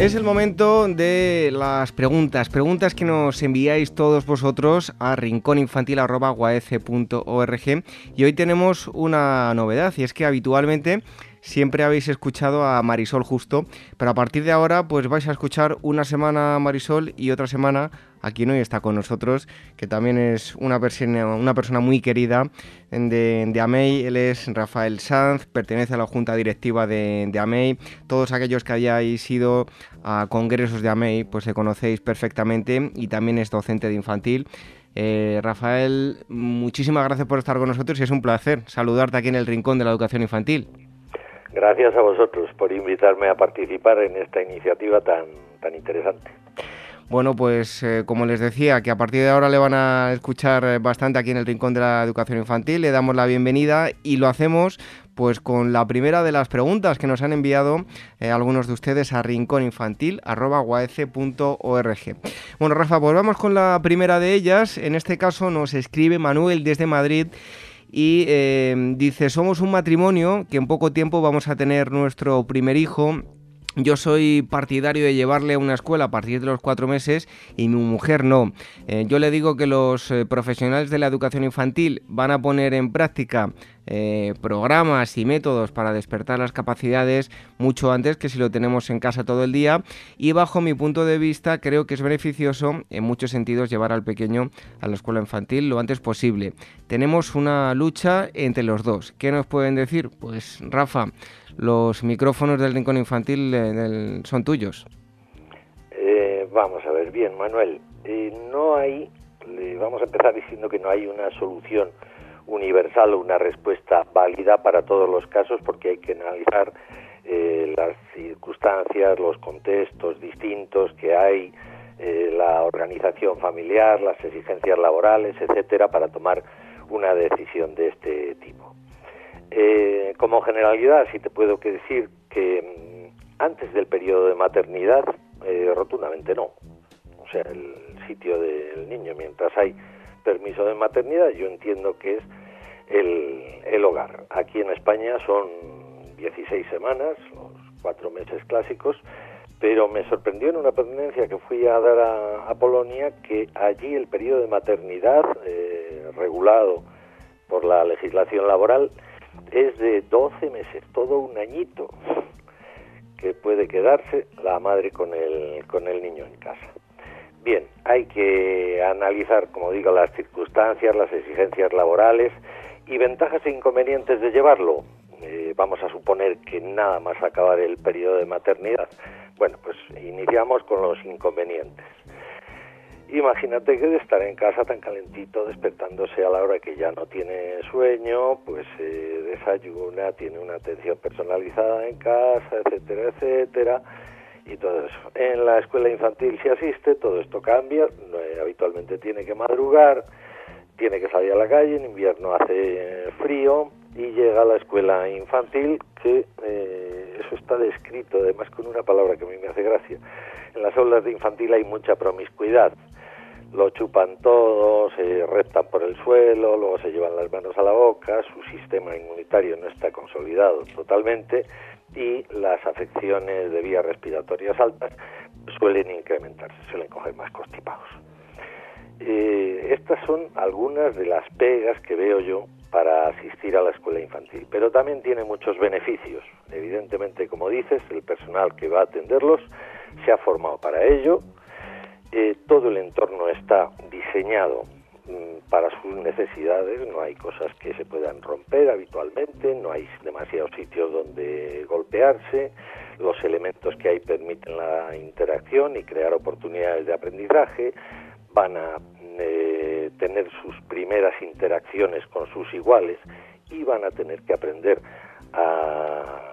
Es el momento de las preguntas, preguntas que nos enviáis todos vosotros a rincóninfantil.org y hoy tenemos una novedad y es que habitualmente siempre habéis escuchado a Marisol justo, pero a partir de ahora pues vais a escuchar una semana a Marisol y otra semana a quien hoy está con nosotros, que también es una persona, una persona muy querida de, de, AMEI. Él es Rafael Sanz, pertenece a la junta directiva de, de AMEI. Todos aquellos que hayáis ido a congresos de AMEI, pues se conocéis perfectamente y también es docente de infantil. Eh, Rafael, muchísimas gracias por estar con nosotros y es un placer saludarte aquí en el Rincón de la Educación Infantil. Gracias a vosotros por invitarme a participar en esta iniciativa tan, tan interesante. Bueno, pues eh, como les decía, que a partir de ahora le van a escuchar eh, bastante aquí en el Rincón de la Educación Infantil, le damos la bienvenida y lo hacemos pues con la primera de las preguntas que nos han enviado eh, algunos de ustedes a rincóninfantil.org. Bueno, Rafa, pues vamos con la primera de ellas. En este caso nos escribe Manuel desde Madrid y eh, dice, somos un matrimonio que en poco tiempo vamos a tener nuestro primer hijo. Yo soy partidario de llevarle a una escuela a partir de los cuatro meses y mi mujer no. Eh, yo le digo que los eh, profesionales de la educación infantil van a poner en práctica eh, programas y métodos para despertar las capacidades mucho antes que si lo tenemos en casa todo el día y bajo mi punto de vista creo que es beneficioso en muchos sentidos llevar al pequeño a la escuela infantil lo antes posible. Tenemos una lucha entre los dos. ¿Qué nos pueden decir? Pues Rafa, los micrófonos del rincón infantil eh, son tuyos. Eh, vamos a ver, bien Manuel, no hay, vamos a empezar diciendo que no hay una solución universal o una respuesta válida para todos los casos porque hay que analizar eh, las circunstancias, los contextos distintos que hay, eh, la organización familiar, las exigencias laborales, etcétera, para tomar una decisión de este tipo. Eh, como generalidad, si te puedo decir que mm, antes del periodo de maternidad, rotundamente no. O sea, el sitio del niño, mientras hay permiso de maternidad, yo entiendo que es el, hogar. Aquí en España son 16 semanas, los cuatro meses clásicos, pero me sorprendió en una pertenencia que fui a dar a, Polonia que allí el periodo de maternidad eh, regulado por la legislación laboral es de 12 meses, todo un añito que puede quedarse la madre con el, con el niño en casa. Bien, hay que analizar, como digo, las circunstancias, las exigencias laborales y ventajas e inconvenientes de llevarlo. Eh, vamos a suponer que nada más acabar el periodo de maternidad. Bueno, pues iniciamos con los inconvenientes. Imagínate que de estar en casa tan calentito, despertándose a la hora que ya no tiene sueño, pues eh, desayuna, tiene una atención personalizada en casa, etcétera, etcétera y todo eso. En la escuela infantil si asiste, todo esto cambia, habitualmente tiene que madrugar, tiene que salir a la calle, en invierno hace frío y llega a la escuela infantil que eh, eso está descrito además con una palabra que a mí me hace gracia. En las aulas de infantil hay mucha promiscuidad. Lo chupan todos, se reptan por el suelo, luego se llevan las manos a la boca, su sistema inmunitario no está consolidado totalmente y las afecciones de vías respiratorias altas suelen incrementarse, suelen coger más constipados. Eh, estas son algunas de las pegas que veo yo para asistir a la escuela infantil, pero también tiene muchos beneficios. Evidentemente, como dices, el personal que va a atenderlos se ha formado para ello, eh, todo el entorno está diseñado mm, para sus necesidades, no hay cosas que se puedan romper habitualmente, no hay demasiados sitios donde golpearse, los elementos que hay permiten la interacción y crear oportunidades de aprendizaje, van a eh, tener sus primeras interacciones con sus iguales y van a tener que aprender a,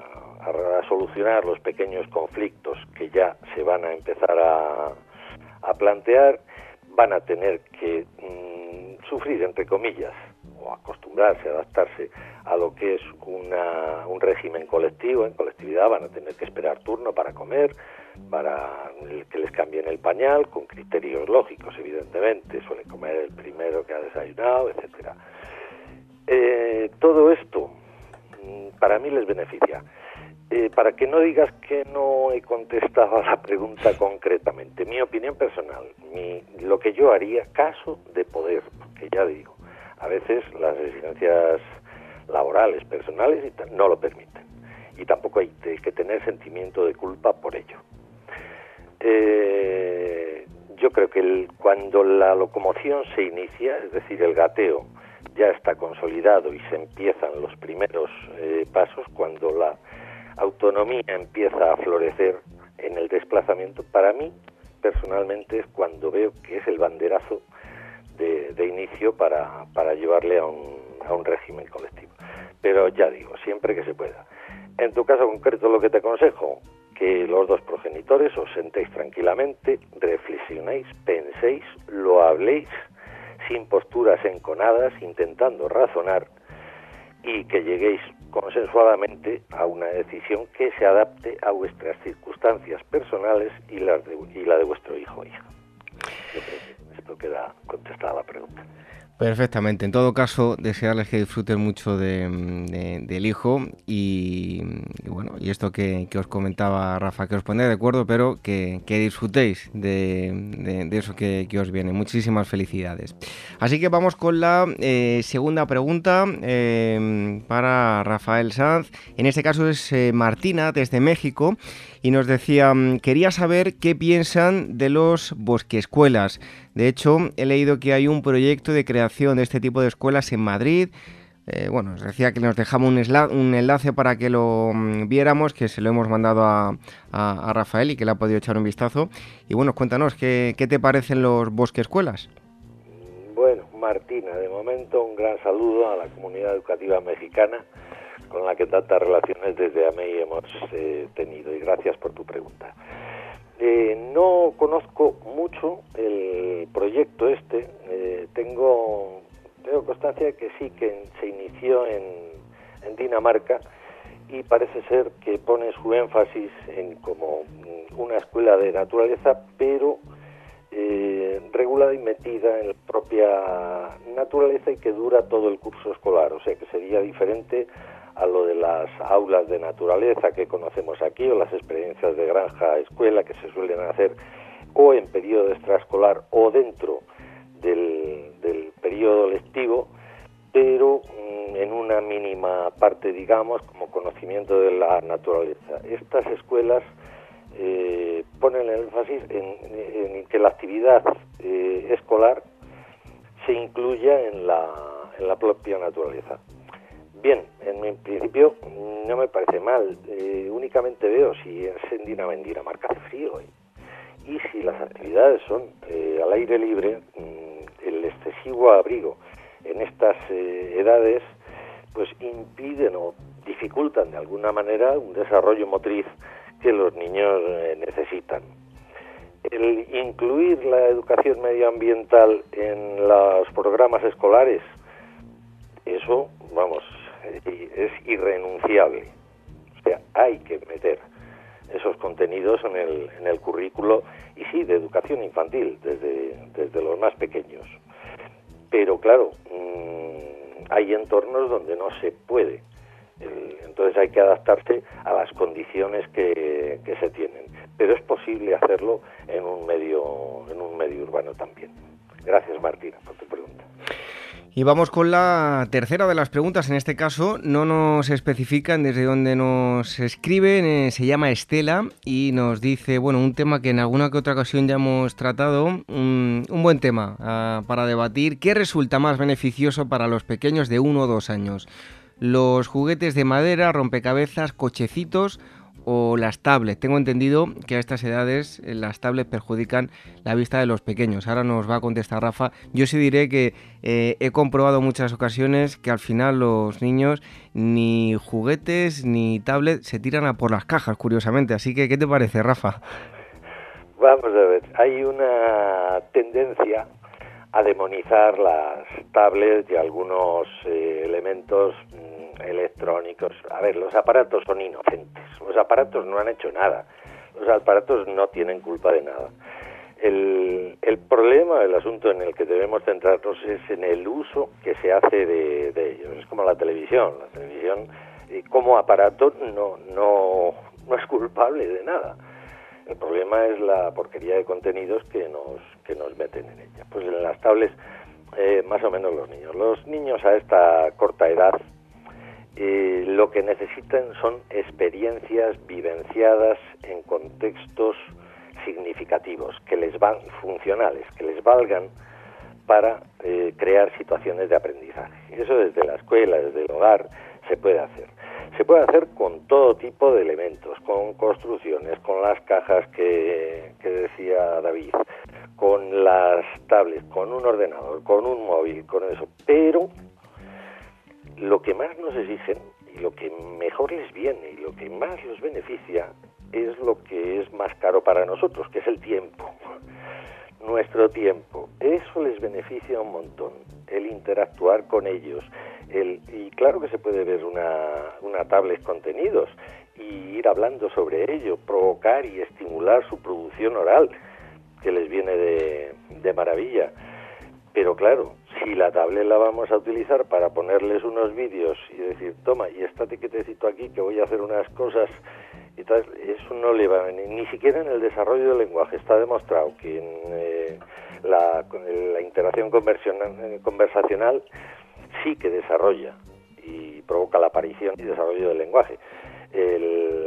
solucionar los pequeños conflictos que ya se van a empezar a, plantear, van a tener que mm, sufrir, entre comillas, o acostumbrarse, adaptarse a lo que es un régimen colectivo, en colectividad van a tener que esperar turno para comer, para que les cambien el pañal, con criterios lógicos, evidentemente, suelen comer el primero que ha desayunado, etcétera. Eh, todo esto mm, para mí les beneficia. Eh, para que no digas que no he contestado a la pregunta concretamente, mi opinión personal, mi, lo que yo haría, caso de poder, porque ya digo, a veces las exigencias laborales, personales, no lo permiten. Y tampoco hay que tener sentimiento de culpa por ello. Eh, yo creo que cuando la locomoción se inicia, es decir, el gateo ya está consolidado y se empiezan los primeros eh, pasos, cuando la autonomía empieza a florecer en el desplazamiento, para mí personalmente es cuando veo que es el banderazo de, inicio para, para llevarle a un, a un régimen colectivo. Pero ya digo, siempre que se pueda. En tu caso concreto lo que te aconsejo, que los dos progenitores os sentéis tranquilamente, reflexionéis, penséis, lo habléis sin posturas enconadas, intentando razonar y que lleguéis consensuadamente a una decisión que se adapte a vuestras circunstancias personales y, las de, y la de vuestro hijo o hija. Yo creo que esto queda contestada la pregunta. Perfectamente. En todo caso, desearles que disfruten mucho del hijo y, bueno, y esto que, os comentaba Rafa, que os pondré de acuerdo, pero que, disfrutéis de, eso que, os viene. Muchísimas felicidades. Así que vamos con la eh, segunda pregunta eh, para Rafael Sanz. En este caso es eh, Martina desde México y nos decía, quería saber qué piensan de los bosquescuelas. De hecho, he leído que hay un proyecto de creación de este tipo de escuelas en Madrid. Eh, bueno, nos decía que nos dejamos un, enlace para que lo mm, viéramos, que se lo hemos mandado a, Rafael y que le ha podido echar un vistazo. Y bueno, cuéntanos, ¿qué, te parecen los bosques escuelas? Bueno, Martina, de momento un gran saludo a la comunidad educativa mexicana con la que tantas relaciones desde AMEI hemos eh, tenido y gracias por tu pregunta. Eh, no conozco mucho el proyecto este. Eh, tengo, tengo constancia de que sí, que se inició en, Dinamarca y parece ser que pone su énfasis en como una escuela de naturaleza, pero eh, regulada y metida en la propia naturaleza y que dura todo el curso escolar, o sea que sería diferente a lo de las aulas de naturaleza que conocemos aquí o las experiencias de granja escuela que se suelen hacer o en periodo extraescolar o dentro del, periodo lectivo, pero mm, en una mínima parte, digamos, como conocimiento de la naturaleza. Estas escuelas eh, ponen el énfasis en, que la actividad eh, escolar se incluya en la, en la propia naturaleza. Bien, en principio no me parece mal. Eh, únicamente veo si es en Dinamarca hace frío ¿eh? y si las actividades son eh, al aire libre, mm, el excesivo abrigo en estas edades pues impiden o dificultan de alguna manera un desarrollo motriz que los niños necesitan. El incluir la educación medioambiental en los programas escolares, eso, vamos, es irrenunciable. O sea, hay que meter esos contenidos en el, en el currículo y sí, de educación infantil, desde, desde los más pequeños. Pero claro, mm, hay entornos donde no se puede. entonces hay que adaptarse a las condiciones que, que se tienen. pero es posible hacerlo en un medio, en un medio urbano también. Gracias Martina por tu pregunta. Y vamos con la tercera de las preguntas. En este caso no nos especifican desde dónde nos escriben. Eh, se llama Estela y nos dice, bueno, un tema que en alguna que otra ocasión ya hemos tratado. un buen tema ah, para debatir. ¿Qué resulta más beneficioso para los pequeños de uno o dos años? ¿Los juguetes de madera, rompecabezas, cochecitos o las tablets. Tengo entendido que a estas edades eh, las tablets perjudican la vista de los pequeños. Ahora nos va a contestar Rafa. Yo sí diré que eh, he comprobado muchas ocasiones que al final los niños ni juguetes ni tablets se tiran a por las cajas, curiosamente. Así que, ¿qué te parece, Rafa? Vamos a ver, hay una tendencia a demonizar las tablets y algunos eh, elementos mm, electrónicos. A ver, los aparatos son inocentes, los aparatos no han hecho nada, los aparatos no tienen culpa de nada. El, el problema, el asunto en el que debemos centrarnos es en el uso que se hace de, ellos. Es como la televisión, la televisión eh, como aparato no, no, no es culpable de nada el problema es la porquería de contenidos que nos, que nos meten en ella. Pues en las tablets, eh, más o menos los niños. Los niños a esta corta edad eh, lo que necesitan son experiencias vivenciadas en contextos significativos, que les van funcionales, que les valgan para eh, crear situaciones de aprendizaje. Eso desde la escuela, desde el hogar, se puede hacer. Se puede hacer con todo tipo de elementos, con construcciones, con las cajas que, decía David, con las tablets, con un ordenador, con un móvil, con eso. Pero lo que más nos exigen y lo que mejor les viene y lo que más los beneficia es lo que es más caro para nosotros, que es el tiempo. Nuestro tiempo. Eso les beneficia un montón. El interactuar con ellos, y claro que se puede ver una, una tablet contenidos y ir hablando sobre ello, provocar y estimular su producción oral, que les viene de, de maravilla. Pero claro, si la tablet la vamos a utilizar para ponerles unos vídeos y decir, toma, y estate quietecito aquí que voy a hacer unas cosas, tal, eso no le va, ni, ni siquiera en el desarrollo del lenguaje. Está demostrado que en eh, la, la interacción conversacional sí que desarrolla y provoca la aparición y desarrollo del lenguaje.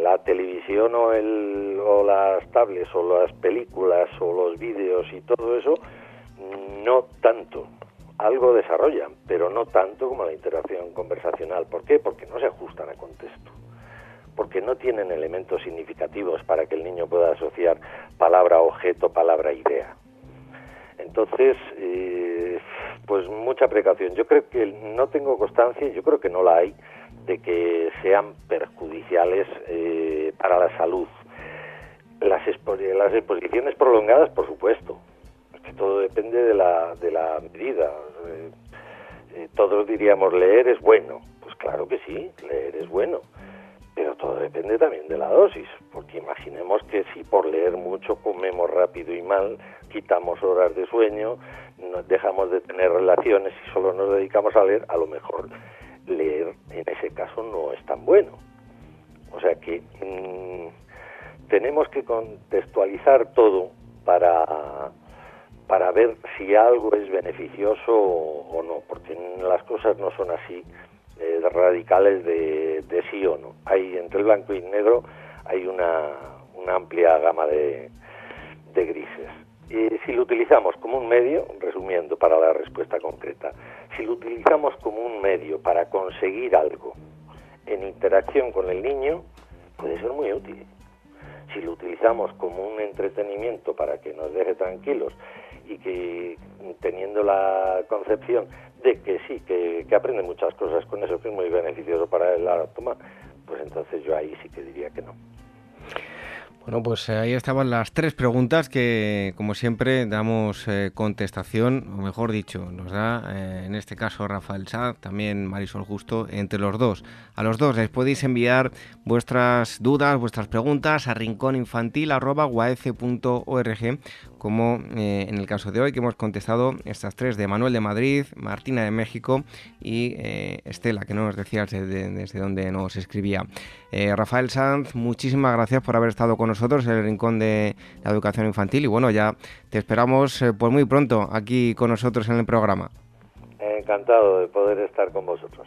la televisión o, el, o las tablets o las películas o los vídeos y todo eso, no tanto. Algo desarrollan, pero no tanto como la interacción conversacional. ¿Por qué? Porque no se ajustan a contexto. Porque no tienen elementos significativos para que el niño pueda asociar palabra objeto, palabra idea. Entonces, eh, pues mucha precaución. Yo creo que no tengo constancia, yo creo que no la hay, de que sean perjudiciales eh, para la salud. Las, las exposiciones prolongadas, por supuesto, que todo depende de la, de la medida. Eh, todos diríamos leer es bueno, pues claro que sí, leer es bueno pero todo depende también de la dosis, porque imaginemos que si por leer mucho comemos rápido y mal, quitamos horas de sueño, nos dejamos de tener relaciones y solo nos dedicamos a leer, a lo mejor leer en ese caso no es tan bueno. O sea que mm, tenemos que contextualizar todo para, para ver si algo es beneficioso o no, porque las cosas no son así eh, radicales de, sí o no. Hay entre el blanco y el negro hay una, una amplia gama de, de grises. Y si lo utilizamos como un medio, resumiendo para la respuesta concreta, si lo utilizamos como un medio para conseguir algo en interacción con el niño, puede ser muy útil. Si lo utilizamos como un entretenimiento para que nos deje tranquilos y que teniendo la concepción de que sí, que, aprende muchas cosas con eso, que es muy beneficioso para la toma, pues entonces yo ahí sí que diría que no. Bueno, pues eh, ahí estaban las tres preguntas que, como siempre, damos eh, contestación, o mejor dicho, nos da, eh, en este caso, Rafael Sá, también Marisol Justo, entre los dos. A los dos les podéis enviar vuestras dudas, vuestras preguntas a rincóninfantil.org como eh, en el caso de hoy que hemos contestado estas tres de Manuel de Madrid, Martina de México y eh, Estela, que no nos decías desde, desde dónde nos escribía. Rafael Sanz, muchísimas gracias por haber estado con nosotros en el Rincón de la Educación Infantil y bueno, ya te esperamos pues muy pronto aquí con nosotros en el programa. Encantado de poder estar con vosotros.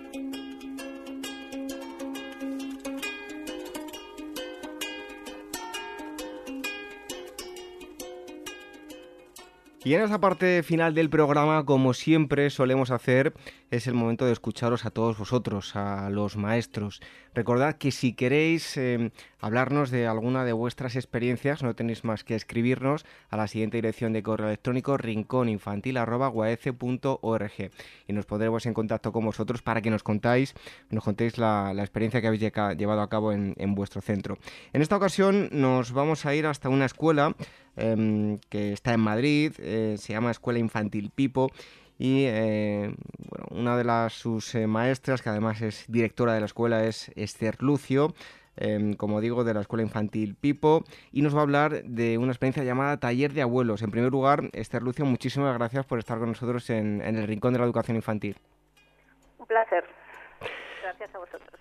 Y en esta parte final del programa, como siempre solemos hacer, es el momento de escucharos a todos vosotros, a los maestros. Recordad que si queréis em, hablarnos de alguna de vuestras experiencias, no tenéis más que escribirnos a la siguiente dirección de correo electrónico rincóninfantil.org y nos pondremos en contacto con vosotros para que nos contáis, nos contéis la, experiencia que habéis llevado a cabo en, vuestro centro. En esta ocasión nos vamos a ir hasta una escuela Em, que está en Madrid, se llama Escuela Infantil Pipo y eh, una de las, sus eh, maestras, que además es directora de la escuela, es Esther Lucio, em, como digo, de la Escuela Infantil Pipo, y nos va a hablar de una experiencia llamada Taller de Abuelos. En primer lugar, Esther Lucio, muchísimas gracias por estar con nosotros en el Rincón de la Educación Infantil. Un placer. Gracias a vosotros.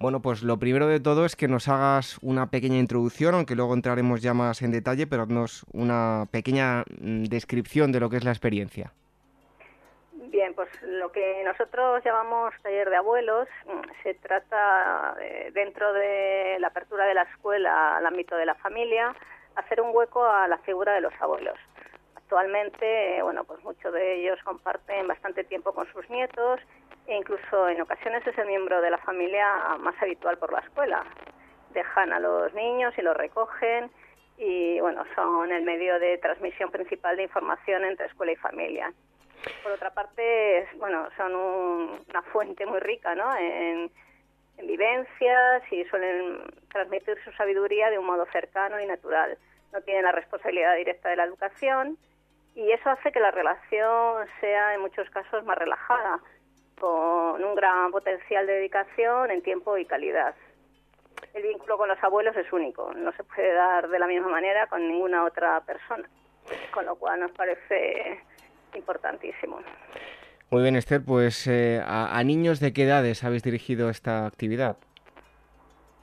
Bueno, pues lo primero de todo es que nos hagas una pequeña introducción, aunque luego entraremos ya más en detalle, pero haznos una pequeña mm, descripción de lo que es la experiencia. Bien, pues lo que nosotros llamamos taller de abuelos mm, se trata, dentro de la apertura de la escuela al ámbito de la familia, hacer un hueco a la figura de los abuelos. Actualmente, bueno, pues muchos de ellos comparten bastante tiempo con sus nietos e incluso en ocasiones es el miembro de la familia más habitual por la escuela. Dejan a los niños y los recogen y bueno, son el medio de transmisión principal de información entre escuela y familia. Por otra parte, bueno, son una fuente muy rica ¿no? en vivencias y suelen transmitir su sabiduría de un modo cercano y natural. No tienen la responsabilidad directa de la educación y eso hace que la relación sea en muchos casos más relajada con un gran potencial de dedicación en tiempo y calidad. El vínculo con los abuelos es único, no se puede dar de la misma manera con ninguna otra persona, con lo cual nos parece importantísimo. Muy bien, Esther, pues eh, a, niños de qué edades habéis dirigido esta actividad?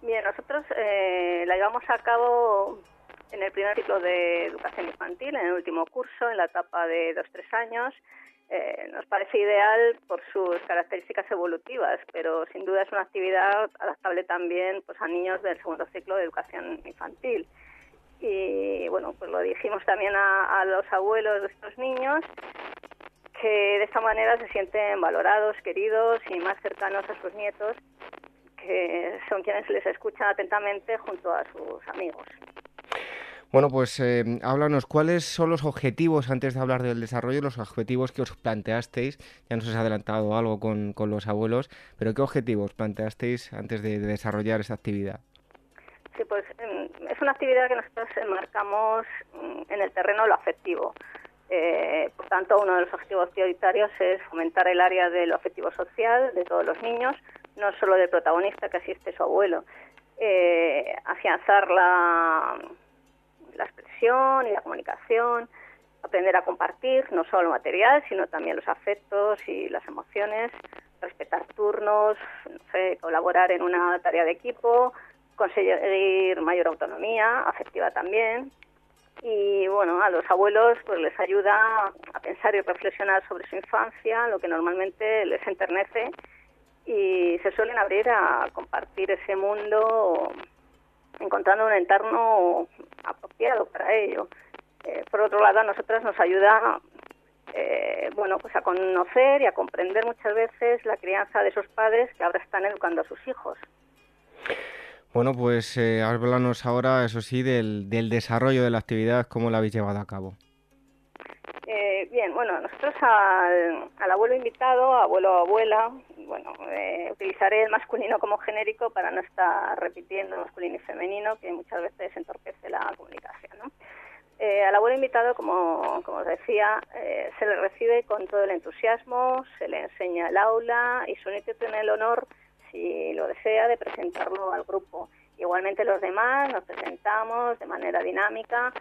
Bien, nosotros eh, la llevamos a cabo en el primer ciclo de educación infantil, en el último curso, en la etapa de 2-3 años, eh, nos parece ideal por sus características evolutivas, pero sin duda es una actividad adaptable también pues, a niños del segundo ciclo de educación infantil. Y bueno, pues lo dijimos también a, a los abuelos de estos niños, que de esta manera se sienten valorados, queridos y más cercanos a sus nietos, que son quienes les escuchan atentamente junto a sus amigos. Bueno, pues eh, háblanos, ¿cuáles son los objetivos, antes de hablar del desarrollo, los objetivos que os planteasteis? Ya nos has adelantado algo con, los abuelos, pero ¿qué objetivos planteasteis antes de, desarrollar esta actividad? Sí, pues em, es una actividad que nosotros enmarcamos mm, en el terreno de lo afectivo. Eh, por tanto, uno de los objetivos prioritarios es fomentar el área de lo afectivo social de todos los niños, no solo del protagonista que asiste su abuelo. Eh, afianzar la la expresión y la comunicación, aprender a compartir no solo material, sino también los afectos y las emociones, respetar turnos, colaborar en una tarea de equipo, conseguir mayor autonomía afectiva también. Y bueno, a los abuelos pues les ayuda a pensar y reflexionar sobre su infancia, lo que normalmente les enternece y se suelen abrir a compartir ese mundo encontrando un entorno apropiado para ello. Eh, por otro lado, a nosotros nos ayuda eh, bueno, pues a conocer y a comprender muchas veces la crianza de esos padres que ahora están educando a sus hijos. Bueno, pues eh, háblanos ahora, eso sí, del, del desarrollo de la actividad, cómo la habéis llevado a cabo. Bien, bueno, nosotros al, abuelo invitado, abuelo o abuela, bueno, eh, utilizaré el masculino como genérico para no estar repitiendo masculino y femenino, que muchas veces entorpece la comunicación, ¿no? Eh, al abuelo invitado, como, como os decía, eh, se le recibe con todo el entusiasmo, se le enseña el aula y su nieto tiene el honor, si lo desea, de presentarlo al grupo. Igualmente los demás nos presentamos de manera dinámica,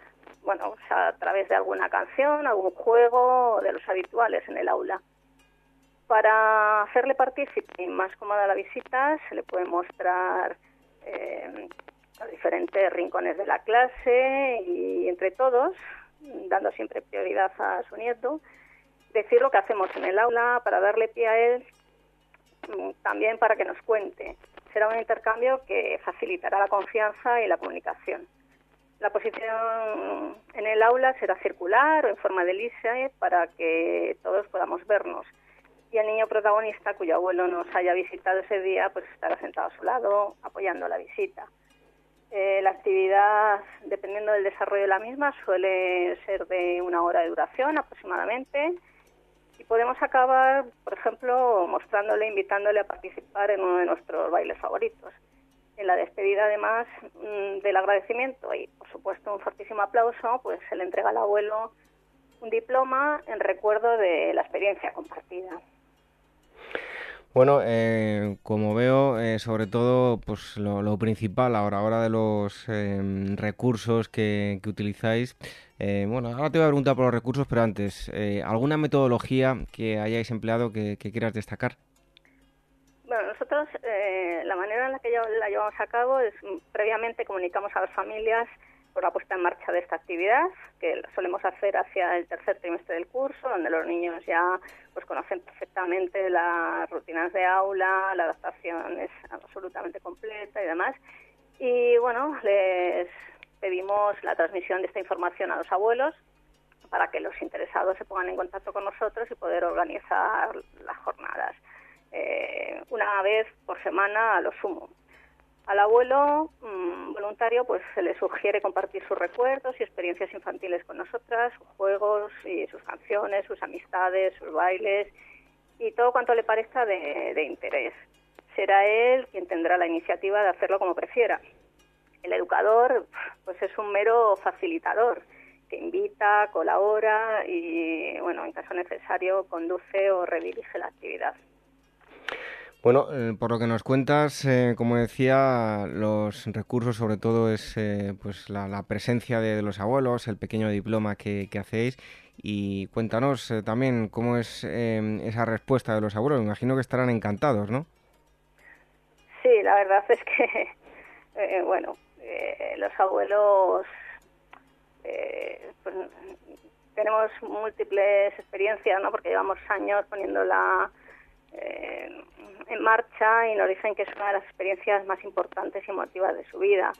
bueno, a través de alguna canción, algún juego de los habituales en el aula. Para hacerle partícipe más cómoda la visita, se le puede mostrar eh, los diferentes rincones de la clase y entre todos, dando siempre prioridad a su nieto, decir lo que hacemos en el aula para darle pie a él, mm, también para que nos cuente. Será un intercambio que facilitará la confianza y la comunicación. La posición en el aula será circular o en forma de elise para que todos podamos vernos. Y el niño protagonista, cuyo abuelo nos haya visitado ese día, pues estará sentado a su lado, apoyando la visita. Eh, la actividad, dependiendo del desarrollo de la misma, suele ser de una hora de duración aproximadamente. Y podemos acabar, por ejemplo, mostrándole, invitándole a participar en uno de nuestros bailes favoritos en la despedida, además mm, del agradecimiento y, por supuesto, un fortísimo aplauso, pues se le entrega al abuelo un diploma en recuerdo de la experiencia compartida. Bueno, eh, como veo, eh, sobre todo, pues lo, principal ahora, ahora de los em, recursos que, utilizáis. Eh, bueno, ahora te voy a preguntar por los recursos, pero antes, ¿alguna metodología que hayáis empleado que quieras destacar? Nosotros eh, la manera en la que la llevamos a cabo es mm, previamente comunicamos a las familias por la puesta en marcha de esta actividad, que solemos hacer hacia el tercer trimestre del curso, donde los niños ya pues conocen perfectamente las rutinas de aula, la adaptación es absolutamente completa y demás. Y bueno, les pedimos la transmisión de esta información a los abuelos para que los interesados se pongan en contacto con nosotros y poder organizar las jornadas. Eh, una vez por semana a lo sumo. Al abuelo mm, voluntario pues se le sugiere compartir sus recuerdos y experiencias infantiles con nosotras, sus juegos y sus canciones, sus amistades, sus bailes y todo cuanto le parezca de, de interés. Será él quien tendrá la iniciativa de hacerlo como prefiera. El educador pues es un mero facilitador que invita, colabora y bueno, en caso necesario conduce o redirige la actividad. Bueno, eh, por lo que nos cuentas, eh, como decía, los recursos sobre todo es eh, pues la, presencia de, los abuelos, el pequeño diploma que, hacéis y cuéntanos también cómo es esa respuesta de los abuelos. Me imagino que estarán encantados, ¿no? Sí, la verdad es que, bueno, los abuelos pues, tenemos múltiples experiencias, ¿no? Porque llevamos años poniendo la en marcha y nos dicen que es una de las experiencias más importantes y emotivas de su vida.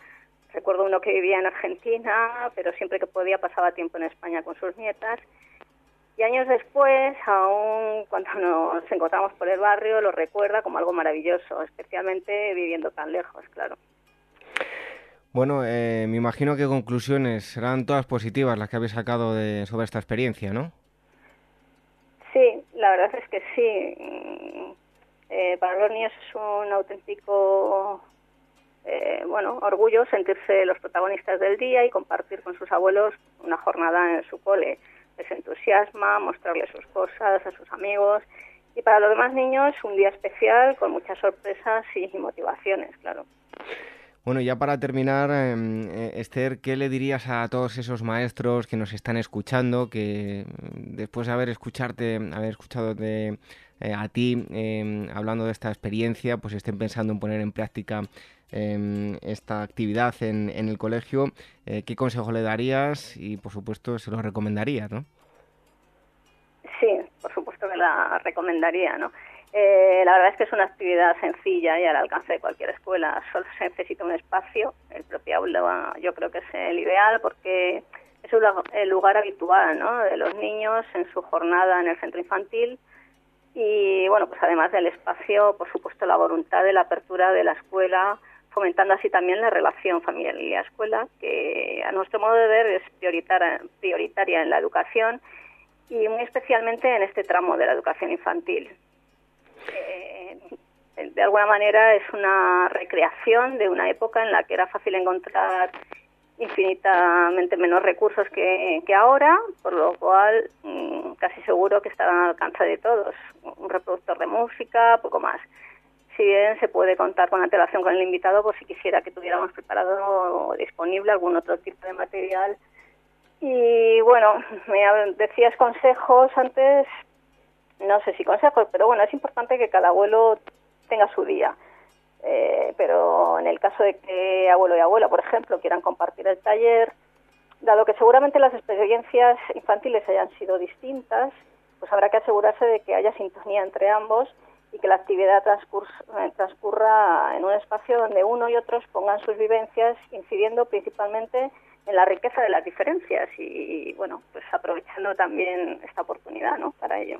Recuerdo uno que vivía en Argentina, pero siempre que podía pasaba tiempo en España con sus nietas. Y años después, aún cuando nos encontramos por el barrio, lo recuerda como algo maravilloso, especialmente viviendo tan lejos, claro. Bueno, eh, me imagino que conclusiones serán todas positivas las que habéis sacado de, sobre esta experiencia, ¿no? La verdad es que sí. Eh, para los niños es un auténtico eh, bueno orgullo sentirse los protagonistas del día y compartir con sus abuelos una jornada en su cole. Les entusiasma mostrarles sus cosas a sus amigos y para los demás niños un día especial con muchas sorpresas y motivaciones, claro. Bueno, ya para terminar, em, eh, Esther, ¿qué le dirías a todos esos maestros que nos están escuchando, que mm, después de haber escucharte, haber escuchado de, eh, a ti em, hablando de esta experiencia, pues estén pensando en poner en práctica em, esta actividad en, en el colegio, eh, ¿qué consejo le darías y, por supuesto, se lo recomendarías, no? Sí, por supuesto que la recomendaría, ¿no? Eh, la verdad es que es una actividad sencilla y al alcance de cualquier escuela. Solo se necesita un espacio. El propio aula yo creo que es el ideal porque es el lugar habitual de los niños en su jornada en el centro infantil. Y bueno, pues además del espacio, por supuesto, la voluntad de la apertura de la escuela, fomentando así también la relación familia-escuela, que a nuestro modo de ver es prioritaria en la educación y muy especialmente en este tramo de la educación infantil. Eh, de alguna manera es una recreación de una época en la que era fácil encontrar infinitamente menos recursos que, ahora, por lo cual mm, casi seguro que estarán al alcance de todos. Un reproductor de música, poco más. Si bien se puede contar con antelación con el invitado, por si quisiera que tuviéramos preparado o disponible algún otro tipo de material. Y bueno, me decías consejos antes, no sé si consejos, pero bueno, es importante que cada abuelo tenga su día eh, pero en el caso de que abuelo y abuela, por ejemplo, quieran compartir el taller, dado que seguramente las experiencias infantiles hayan sido distintas, pues habrá que asegurarse de que haya sintonía entre ambos y que la actividad eh, transcurra en un espacio donde uno y otros pongan sus vivencias, incidiendo principalmente en la riqueza de las diferencias y, bueno, pues aprovechando también esta oportunidad, ¿no? Para ello.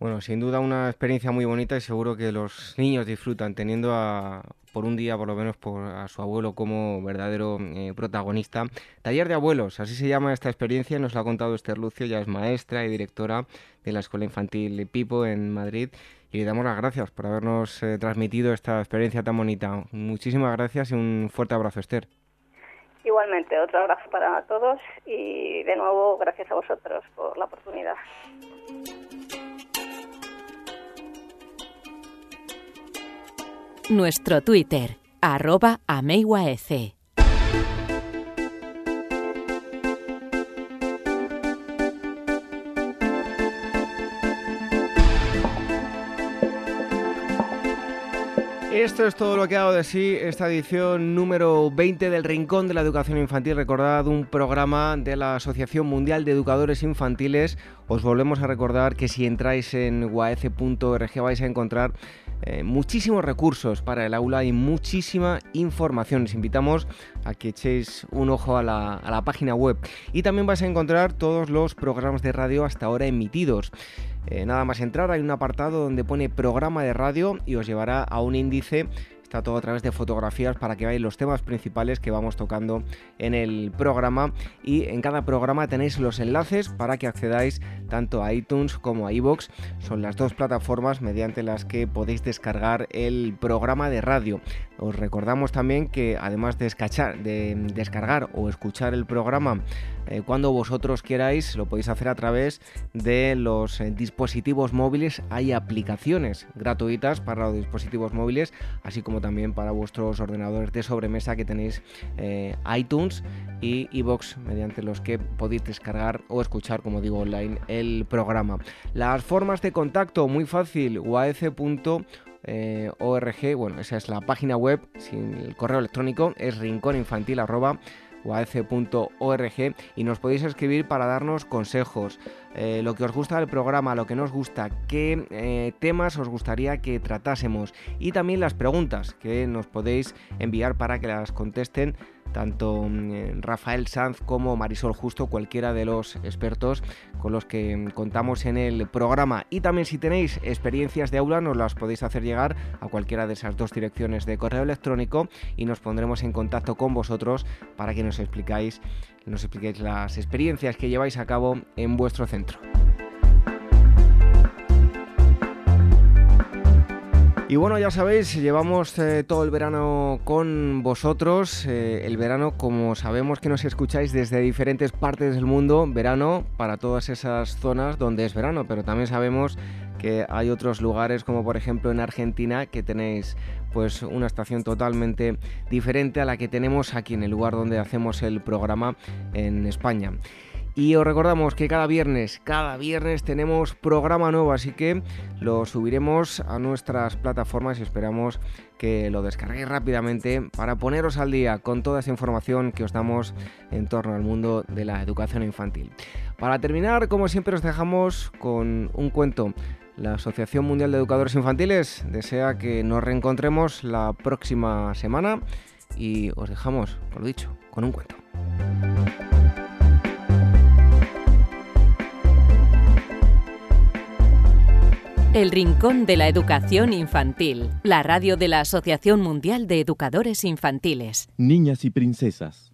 Bueno, sin duda una experiencia muy bonita y seguro que los niños disfrutan teniendo a, por un día, por lo menos, por, a su abuelo como verdadero eh, protagonista. Taller de abuelos, así se llama esta experiencia, nos lo ha contado Esther Lucio, ya es maestra y directora de la Escuela Infantil Pipo en Madrid. Y le damos las gracias por habernos eh, transmitido esta experiencia tan bonita. Muchísimas gracias y un fuerte abrazo, Esther. Igualmente, otro abrazo para todos y de nuevo gracias a vosotros por la oportunidad. Nuestro Twitter, arroba Esto es todo lo que hago de sí esta edición número 20 del Rincón de la Educación Infantil. Recordad un programa de la Asociación Mundial de Educadores Infantiles. Os volvemos a recordar que si entráis en guaece.org vais a encontrar eh, muchísimos recursos para el aula y muchísima información. Les invitamos a que echéis un ojo a la, a la página web y también vais a encontrar todos los programas de radio hasta ahora emitidos. Eh, nada más entrar hay un apartado donde pone programa de radio y os llevará a un índice Todo a través de fotografías para que veáis los temas principales que vamos tocando en el programa. Y en cada programa tenéis los enlaces para que accedáis tanto a iTunes como a iVoox. Son las dos plataformas mediante las que podéis descargar el programa de radio. Os recordamos también que además de, de descargar o escuchar el programa eh, cuando vosotros queráis, lo podéis hacer a través de los eh, dispositivos móviles. Hay aplicaciones gratuitas para los dispositivos móviles, así como también para vuestros ordenadores de sobremesa que tenéis eh, iTunes y iBox, mediante los que podéis descargar o escuchar, como digo, online el programa. Las formas de contacto, muy fácil, uaf.org, bueno, esa es la página web, sin el correo electrónico es rincóninfantil uaf.org y nos podéis escribir para darnos consejos, eh, lo que os gusta del programa, lo que no os gusta, qué eh, temas os gustaría que tratásemos y también las preguntas que nos podéis enviar para que las contesten tanto mm, Rafael Sanz como Marisol Justo, cualquiera de los expertos con los que mm, contamos en el programa. Y también si tenéis experiencias de aula, nos las podéis hacer llegar a cualquiera de esas dos direcciones de correo electrónico y nos pondremos en contacto con vosotros para que nos explicáis, nos expliquéis las experiencias que lleváis a cabo en vuestro centro. Y bueno, ya sabéis, llevamos eh, todo el verano con vosotros. Eh, el verano, como sabemos que nos escucháis desde diferentes partes del mundo, verano para todas esas zonas donde es verano, pero también sabemos que hay otros lugares como por ejemplo en Argentina que tenéis pues una estación totalmente diferente a la que tenemos aquí en el lugar donde hacemos el programa en España. Y os recordamos que cada viernes, cada viernes tenemos programa nuevo, así que lo subiremos a nuestras plataformas y esperamos que lo descarguéis rápidamente para poneros al día con toda esa información que os damos en torno al mundo de la educación infantil. Para terminar, como siempre, os dejamos con un cuento. La Asociación Mundial de Educadores Infantiles desea que nos reencontremos la próxima semana y os dejamos, por lo dicho, con un cuento. El Rincón de la Educación Infantil, la radio de la Asociación Mundial de Educadores Infantiles. Niñas y princesas.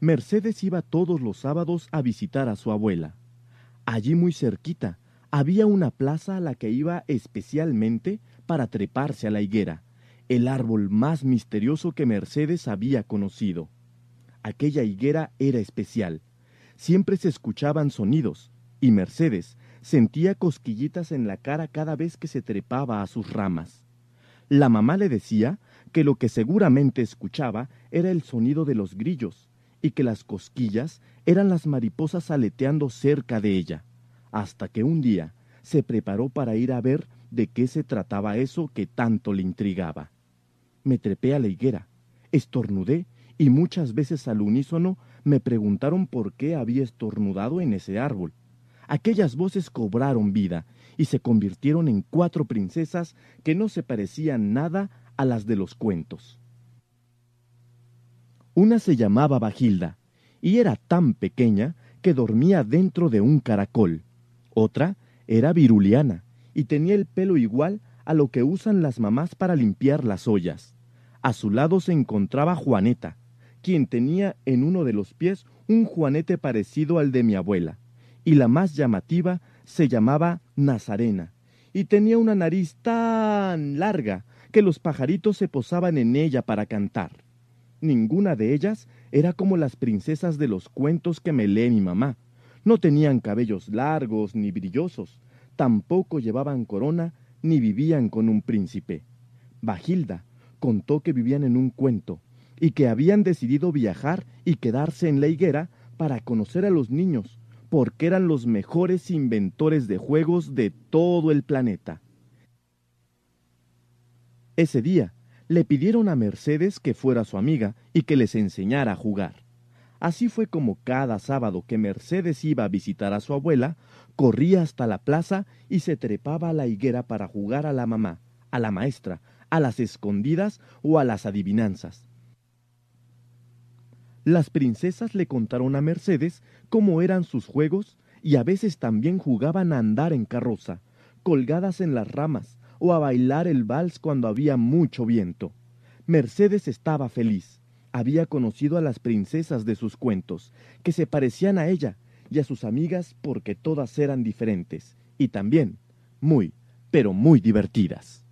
Mercedes iba todos los sábados a visitar a su abuela. Allí muy cerquita había una plaza a la que iba especialmente para treparse a la higuera, el árbol más misterioso que Mercedes había conocido. Aquella higuera era especial. Siempre se escuchaban sonidos, y Mercedes sentía cosquillitas en la cara cada vez que se trepaba a sus ramas. La mamá le decía que lo que seguramente escuchaba era el sonido de los grillos, y que las cosquillas eran las mariposas aleteando cerca de ella, hasta que un día se preparó para ir a ver de qué se trataba eso que tanto le intrigaba. Me trepé a la higuera, estornudé y muchas veces al unísono me preguntaron por qué había estornudado en ese árbol. Aquellas voces cobraron vida y se convirtieron en cuatro princesas que no se parecían nada a las de los cuentos. Una se llamaba Bagilda, y era tan pequeña que dormía dentro de un caracol. Otra era Viruliana, y tenía el pelo igual a lo que usan las mamás para limpiar las ollas. A su lado se encontraba Juaneta, quien tenía en uno de los pies un juanete parecido al de mi abuela, y la más llamativa se llamaba Nazarena, y tenía una nariz tan larga que los pajaritos se posaban en ella para cantar. Ninguna de ellas era como las princesas de los cuentos que me lee mi mamá. No tenían cabellos largos ni brillosos, tampoco llevaban corona ni vivían con un príncipe. Bagilda contó que vivían en un cuento y que habían decidido viajar y quedarse en la higuera para conocer a los niños, porque eran los mejores inventores de juegos de todo el planeta. Ese día, le pidieron a Mercedes que fuera su amiga y que les enseñara a jugar. Así fue como cada sábado que Mercedes iba a visitar a su abuela, corría hasta la plaza y se trepaba a la higuera para jugar a la mamá, a la maestra, a las escondidas o a las adivinanzas. Las princesas le contaron a Mercedes cómo eran sus juegos y a veces también jugaban a andar en carroza, colgadas en las ramas, o a bailar el vals cuando había mucho viento. Mercedes estaba feliz. Había conocido a las princesas de sus cuentos, que se parecían a ella y a sus amigas porque todas eran diferentes, y también muy, pero muy divertidas.